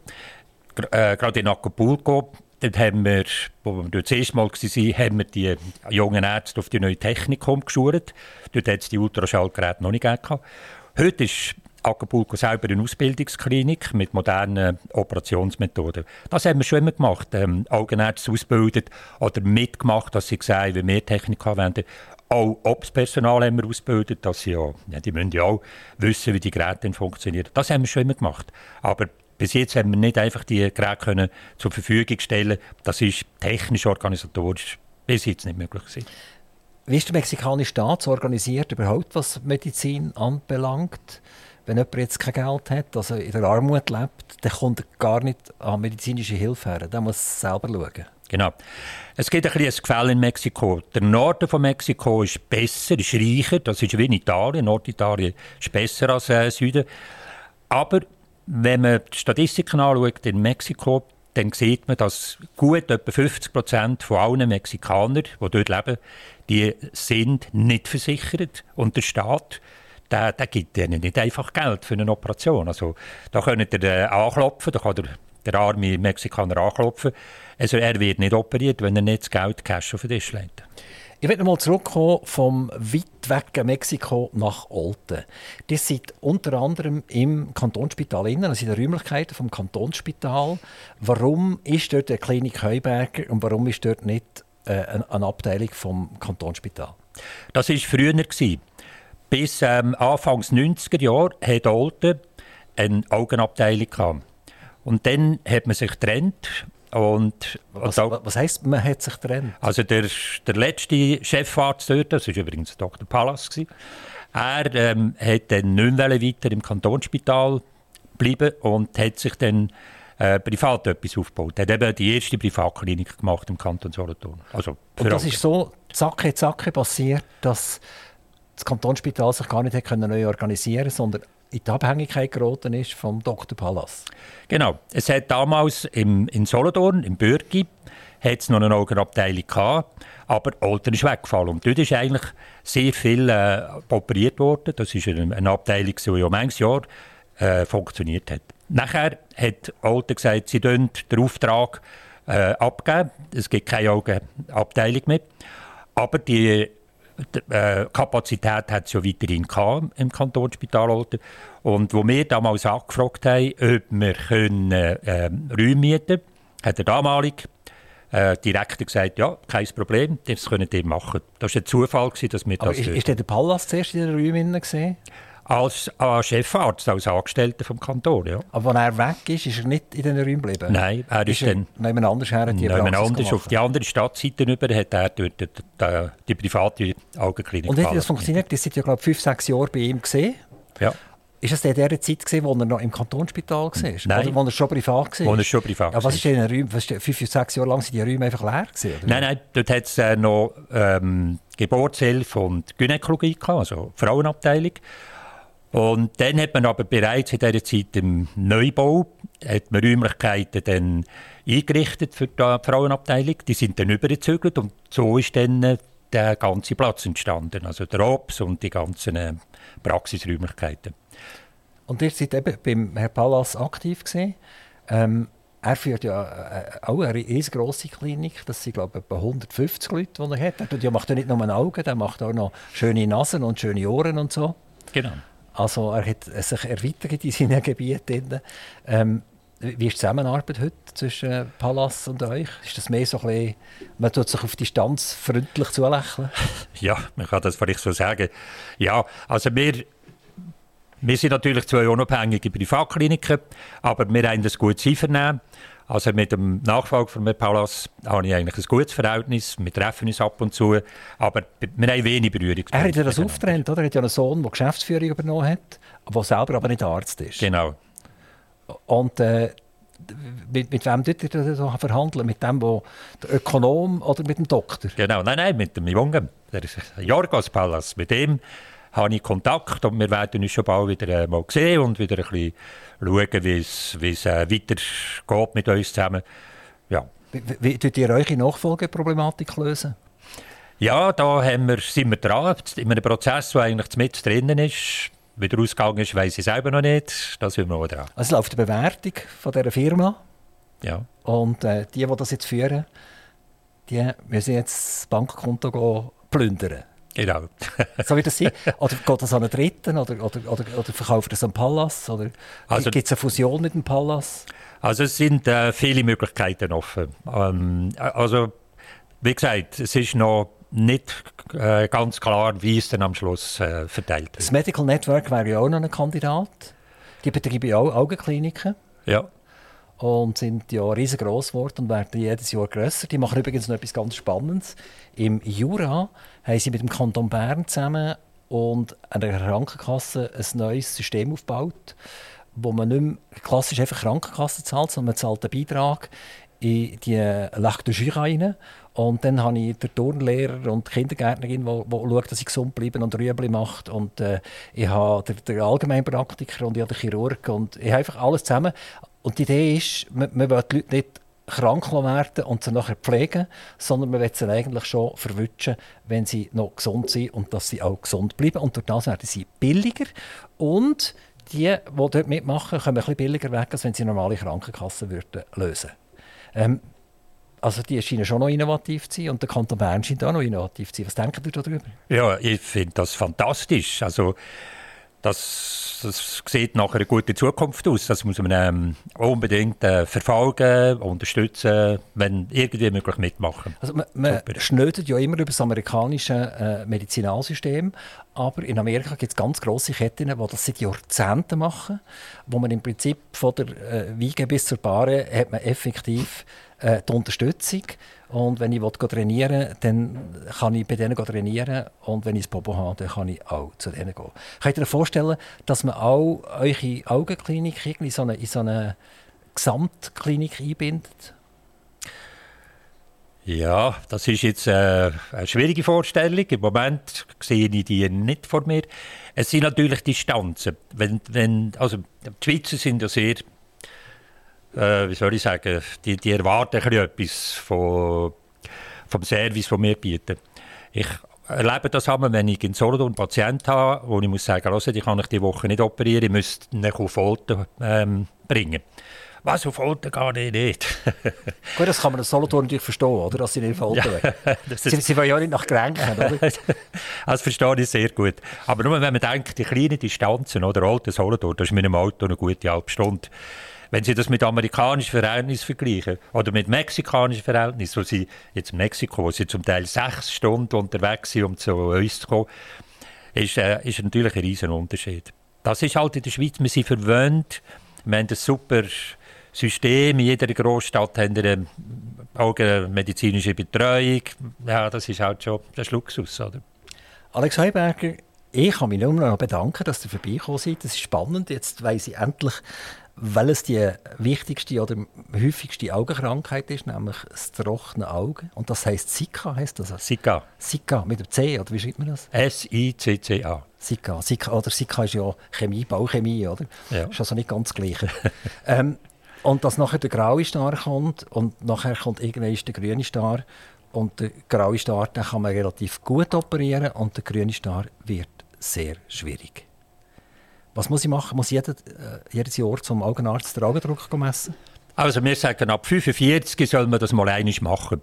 C: Äh, gerade in Acapulco Dort haben wir, wo wir das erste Mal waren, haben wir die jungen Ärzte auf die neue Technik umgeschult. Dort hat es die Ultraschallgeräte noch nicht gegeben. Heute ist Acapulco selber eine Ausbildungsklinik mit modernen Operationsmethoden. Das haben wir schon immer gemacht. Ähm, Augenärzte ausgebildet oder mitgemacht, dass sie sehen, wie wir Technik anwenden. Auch Ops-Personal haben wir ausgebildet, dass sie ja, ja, die müssen ja auch wissen, wie die Geräte funktionieren. Das haben wir schon immer gemacht. Aber bis jetzt haben wir nicht einfach die Geräte können zur Verfügung stellen Das ist technisch, organisatorisch bis jetzt nicht möglich gewesen.
B: Wie ist der mexikanische Staat organisiert, überhaupt was Medizin anbelangt? Wenn jemand jetzt kein Geld hat, also in der Armut lebt, dann kommt er gar nicht an medizinische Hilfe her. Der muss selber schauen.
C: Genau. Es gibt ein bisschen ein Gefälle in Mexiko. Der Norden von Mexiko ist besser, ist reicher. Das ist wie in Italien. Norditalien ist besser als äh, Süden. Aber wenn man die Statistiken anschaut in Mexiko, dann sieht man, dass gut etwa 50 Prozent von allen Mexikanern, die dort leben, die sind nicht versichert und der Staat der, der gibt ihnen nicht einfach Geld für eine Operation. Also, da könnt ihr äh, anklopfen, da kann der, der arme Mexikaner anklopfen. Also, er wird nicht operiert, wenn er nicht das Geld Cash auf den Tisch legt.
B: Ich will mal zurückkommen vom weit weg Mexiko nach Olten. Die sind unter anderem im Kantonsspital innen, also in den Räumlichkeiten vom Kantonsspital. Warum ist dort eine Klinik Heuberger und warum ist dort nicht äh, eine Abteilung vom Kantonsspital?
C: Das war früher. Bis ähm, Anfangs 90er Jahre hat Olten eine Augenabteilung gehabt. Und dann hat man sich getrennt und,
B: was, da, was heisst, man hat sich getrennt?
C: Also der, der letzte Chefarzt dort, das war übrigens Dr. Pallas, er ähm, hat dann nicht mehr weiter im Kantonsspital bleiben und hat sich dann äh, privat etwas aufgebaut. Er hat eben die erste Privatklinik gemacht im Kanton Solothurn. Also
B: und das ist so zacke, zacke passiert, dass das Kantonsspital sich gar nicht neu organisieren sondern in die Abhängigkeit geraten ist vom Dr. Pallas.
C: Genau. Es hat damals im, in Solothurn, im Bürgi, hat noch eine Augenabteilung gehabt, aber Olten ist weggefallen. Und dort ist eigentlich sehr viel äh, operiert worden. Das ist eine, eine Abteilung, die ja manches Jahr äh, funktioniert hat. Nachher hat Olten gesagt, sie den Auftrag äh, abgeben. Es gibt keine Augenabteilung mehr. Aber die äh, Kapazität hat es ja weiterhin im Kantonsspital Olten. Und wo wir damals angefragt haben, ob wir können, äh, Räume mieten hat der damalige äh, Direktor gesagt, ja, kein Problem, das können die machen. Das war ein Zufall, dass wir
B: Aber das... Ist, ist der Pallas zuerst in den Räumen gesehen?
C: Als, Chefarzt, als Angestellter vom Kanton, ja.
B: Aber als er weg ist, ist er nicht in den Räumen geblieben?
C: Nein, er ist, ist
B: dann... Jemand anders her
C: die Praxis anders, Auf die andere Stadtseite über hat er dort die, die, die private Augenklinik
B: Und hat das funktioniert? Das sind ja, glaube ich, fünf, sechs Jahre bei ihm gesehen.
C: Ja.
B: Ist das in der Zeit, gewesen, wo er noch im Kantonsspital war?
C: Nein.
B: Oder wo er schon privat war?
C: Wo er schon privat
B: ja, was ist in den Räumen? Fünf, sechs Jahre lang sind die Räume einfach leer gewesen, oder?
C: Nein, nein, dort hat es äh, noch ähm, Geburtshilfe und Gynäkologie gehabt, also Frauenabteilung. Und dann hat man aber bereits in dieser Zeit im Neubau hat man Räumlichkeiten dann eingerichtet für die Frauenabteilung. Die sind dann übergezügelt und so ist dann äh, der ganze Platz entstanden. Also der Ops und die ganzen äh, Praxisräumlichkeiten.
B: Und ihr seid eben beim Herrn Pallas aktiv gewesen. Ähm, er führt ja äh, auch eine riesengroße Klinik. Das sind, glaube ich, etwa 150 Leute, die er hat. Er macht ja nicht nur Augen, er macht auch noch schöne Nasen und schöne Ohren und so.
C: Genau.
B: Also er hat sich erweitert in seinen Gebieten. Ähm, wie ist die Zusammenarbeit heute zwischen Pallas und euch? Ist das mehr so ein bisschen, man tut sich auf Distanz freundlich zulächeln?
C: Ja, man kann das vielleicht so sagen. Ja, also wir, wir sind natürlich zwei unabhängige Privatkliniken, aber wir haben ein gutes Einvernehmen. Also mit dem Nachfolger von Paulas habe ich eigentlich ein gutes Verhältnis. Wir treffen uns ab und zu, aber wir haben wenig Berührungspunkte.
B: Er hat ja das aufgetrennt, oder? Er hat ja einen Sohn, der Geschäftsführung übernommen hat, der selber aber nicht Arzt ist.
C: Genau.
B: Und äh, mit, mit wem tut ihr so verhandeln? Mit dem, wo, der Ökonom oder mit dem Doktor?
C: Genau, nein, nein, mit dem Jungen, der ist Jorgos Pallas. Mit dem habe ich Kontakt und wir werden uns schon bald wieder äh, mal sehen und wieder ein bisschen schauen, wie es, wie es äh, weitergeht mit uns zusammen. Ja.
B: Wie, wie tut ihr eure Nachfolgeproblematik lösen?
C: Ja, da haben wir, sind wir dran, in einem Prozess, der eigentlich mit drinnen ist. Wie der Ausgang ist, weiß ich selber noch nicht. Da sind wir noch dran.
B: Also läuft die Bewertung von dieser Firma.
C: Ja.
B: Und äh, die, die das jetzt führen, die müssen jetzt das Bankkonto plündern.
C: Genau.
B: so wird das sein? Oder geht das an einen Dritten? Oder, oder, oder, oder verkauft das an Pallas? Oder also, gibt es eine Fusion mit dem Pallas?
C: Also es sind äh, viele Möglichkeiten offen. Ähm, also wie gesagt, es ist noch nicht äh, ganz klar, wie es dann am Schluss äh, verteilt
B: wird. Das Medical Network wäre ja auch noch ein Kandidat. Die betreiben ja auch Augenkliniken.
C: Ja.
B: Und sind ja riesengroß geworden und werden jedes Jahr grösser. Die machen übrigens noch etwas ganz Spannendes. Im Jura haben sie mit dem Kanton Bern zusammen und einer Krankenkasse ein neues System aufgebaut, wo man nicht mehr klassisch einfach Krankenkasse zahlt, sondern man zahlt einen Beitrag in die Lac rein. Und dann habe ich den Turnlehrer und die Kindergärtnerin, die, die schaut, dass ich gesund bleibe und Rüebli macht. Und äh, ich habe den, den Allgemeinpraktiker und ich habe den Chirurg. Und ich habe einfach alles zusammen. Und die Idee ist, man, man will die Leute nicht krank werden und sie nachher pflegen, sondern man will sie eigentlich schon verwünschen, wenn sie noch gesund sind und dass sie auch gesund bleiben. Und durch das werden sie billiger. Und die, die dort mitmachen, kommen ein bisschen billiger weg, als wenn sie normale Krankenkassen würden lösen ähm, also die scheinen schon noch innovativ zu sein und der Kanton Bern scheint auch noch innovativ zu sein. Was denken Sie darüber?
C: Ja, ich finde das fantastisch. Also das, das sieht nach einer guten Zukunft aus. Das muss man ähm, unbedingt äh, verfolgen, unterstützen, wenn irgendwie möglich mitmachen.
B: Also man, man ja immer über das amerikanische äh, Medizinalsystem, aber in Amerika gibt es ganz grosse Ketten, die das seit Jahrzehnten machen, wo man im Prinzip von der äh, Wiege bis zur Bahre hat man effektiv äh, die Unterstützung und wenn ich trainieren will, dann kann ich bei denen trainieren. Und wenn ich ein Popo habe, dann kann ich auch zu denen gehen. Könnt ihr euch vorstellen, dass man auch eure Augenklinik in so eine, in so eine Gesamtklinik einbindet?
C: Ja, das ist jetzt äh, eine schwierige Vorstellung. Im Moment sehe ich die nicht vor mir. Es sind natürlich Distanzen. Wenn, wenn, also, die Schweizer sind ja sehr äh, wie soll ich sagen, die, die erwarten etwas von, vom Service, den wir bieten. Ich erlebe das einmal, wenn ich in Solothurn einen Patienten habe, wo ich muss sagen, die kann ich die Woche nicht operieren, ich müsste ihn auf Folter ähm, bringen. Was auf Folter gar nicht. nicht.
B: Gut, das kann man in Solothurn natürlich verstehen, oder? dass sie nicht Folter ja, sie, sie wollen ja nicht nach Gelenken, oder?
C: das verstehe ich sehr gut. Aber nur wenn man denkt, die kleinen Distanzen, oder alten Solothurn, das ist mit einem Auto eine gute halbe Stunde. Wenn Sie das mit amerikanischen Verhältnissen vergleichen oder mit mexikanischen Verhältnissen, wo Sie jetzt in Mexiko, wo Sie zum Teil sechs Stunden unterwegs sind, um zu uns zu kommen, ist, äh, ist natürlich ein riesen Unterschied. Das ist halt in der Schweiz, wir sind verwöhnt, wir haben ein super System, in jeder Großstadt haben wir eine augenmedizinische Betreuung. Ja, das ist halt schon ein Luxus, oder?
B: Alex Heuberger, ich kann mich nur noch bedanken, dass ihr vorbeigekommen seid. Das ist spannend. Jetzt weiss ich endlich, weil es die wichtigste oder häufigste Augenkrankheit ist, nämlich das trockene Auge. Und das heißt Sika, heißt das?
C: Sika.
B: Sika mit dem C, oder wie schreibt man das?
C: S-I-C-C-A.
B: Sika. Sika, oder Sika ist ja Chemie, Bauchemie, oder?
C: Ja.
B: Ist also nicht ganz das Gleiche. ähm, und dass nachher der graue Star kommt und nachher kommt irgendwann der grüne Star und der graue Star den kann man relativ gut operieren und der grüne Star wird sehr schwierig. Was muss ich machen? Muss jeder, äh, jedes Jahr zum Augenarzt den Augendruck messen?
C: Also wir sagen, ab 45 soll man das mal einmal machen.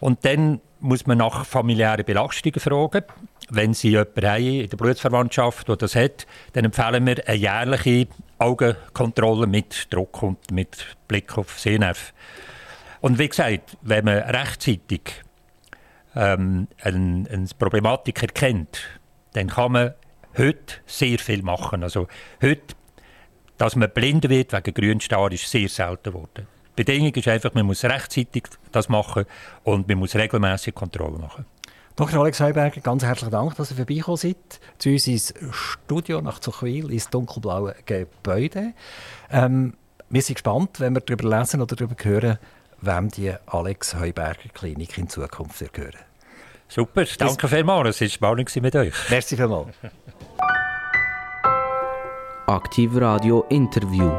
C: Und dann muss man nach familiären Belastungen fragen. Wenn Sie jemanden haben in der Blutsverwandtschaft, der das hat, dann empfehlen wir eine jährliche Augenkontrolle mit Druck und mit Blick auf Sehnerv. Und wie gesagt, wenn man rechtzeitig ähm, eine, eine Problematik erkennt, dann kann man heute sehr viel machen. Also heute, dass man blind wird wegen Grünstar, ist sehr selten geworden. Die Bedingung ist einfach, man muss rechtzeitig das machen und man muss regelmäßig Kontrolle machen.
B: Dr. Alex Heuberger, ganz herzlichen Dank, dass ihr vorbeigekommen seid zu uns ins Studio nach Zuchwil, ins dunkelblaue Gebäude. Ähm, wir sind gespannt, wenn wir darüber lesen oder darüber hören, wem die Alex Heuberger Klinik in Zukunft gehören.
C: Super, danke vielmals, es war spannend mit euch.
B: Merci vielmals.
A: Aktiv Radio Interview.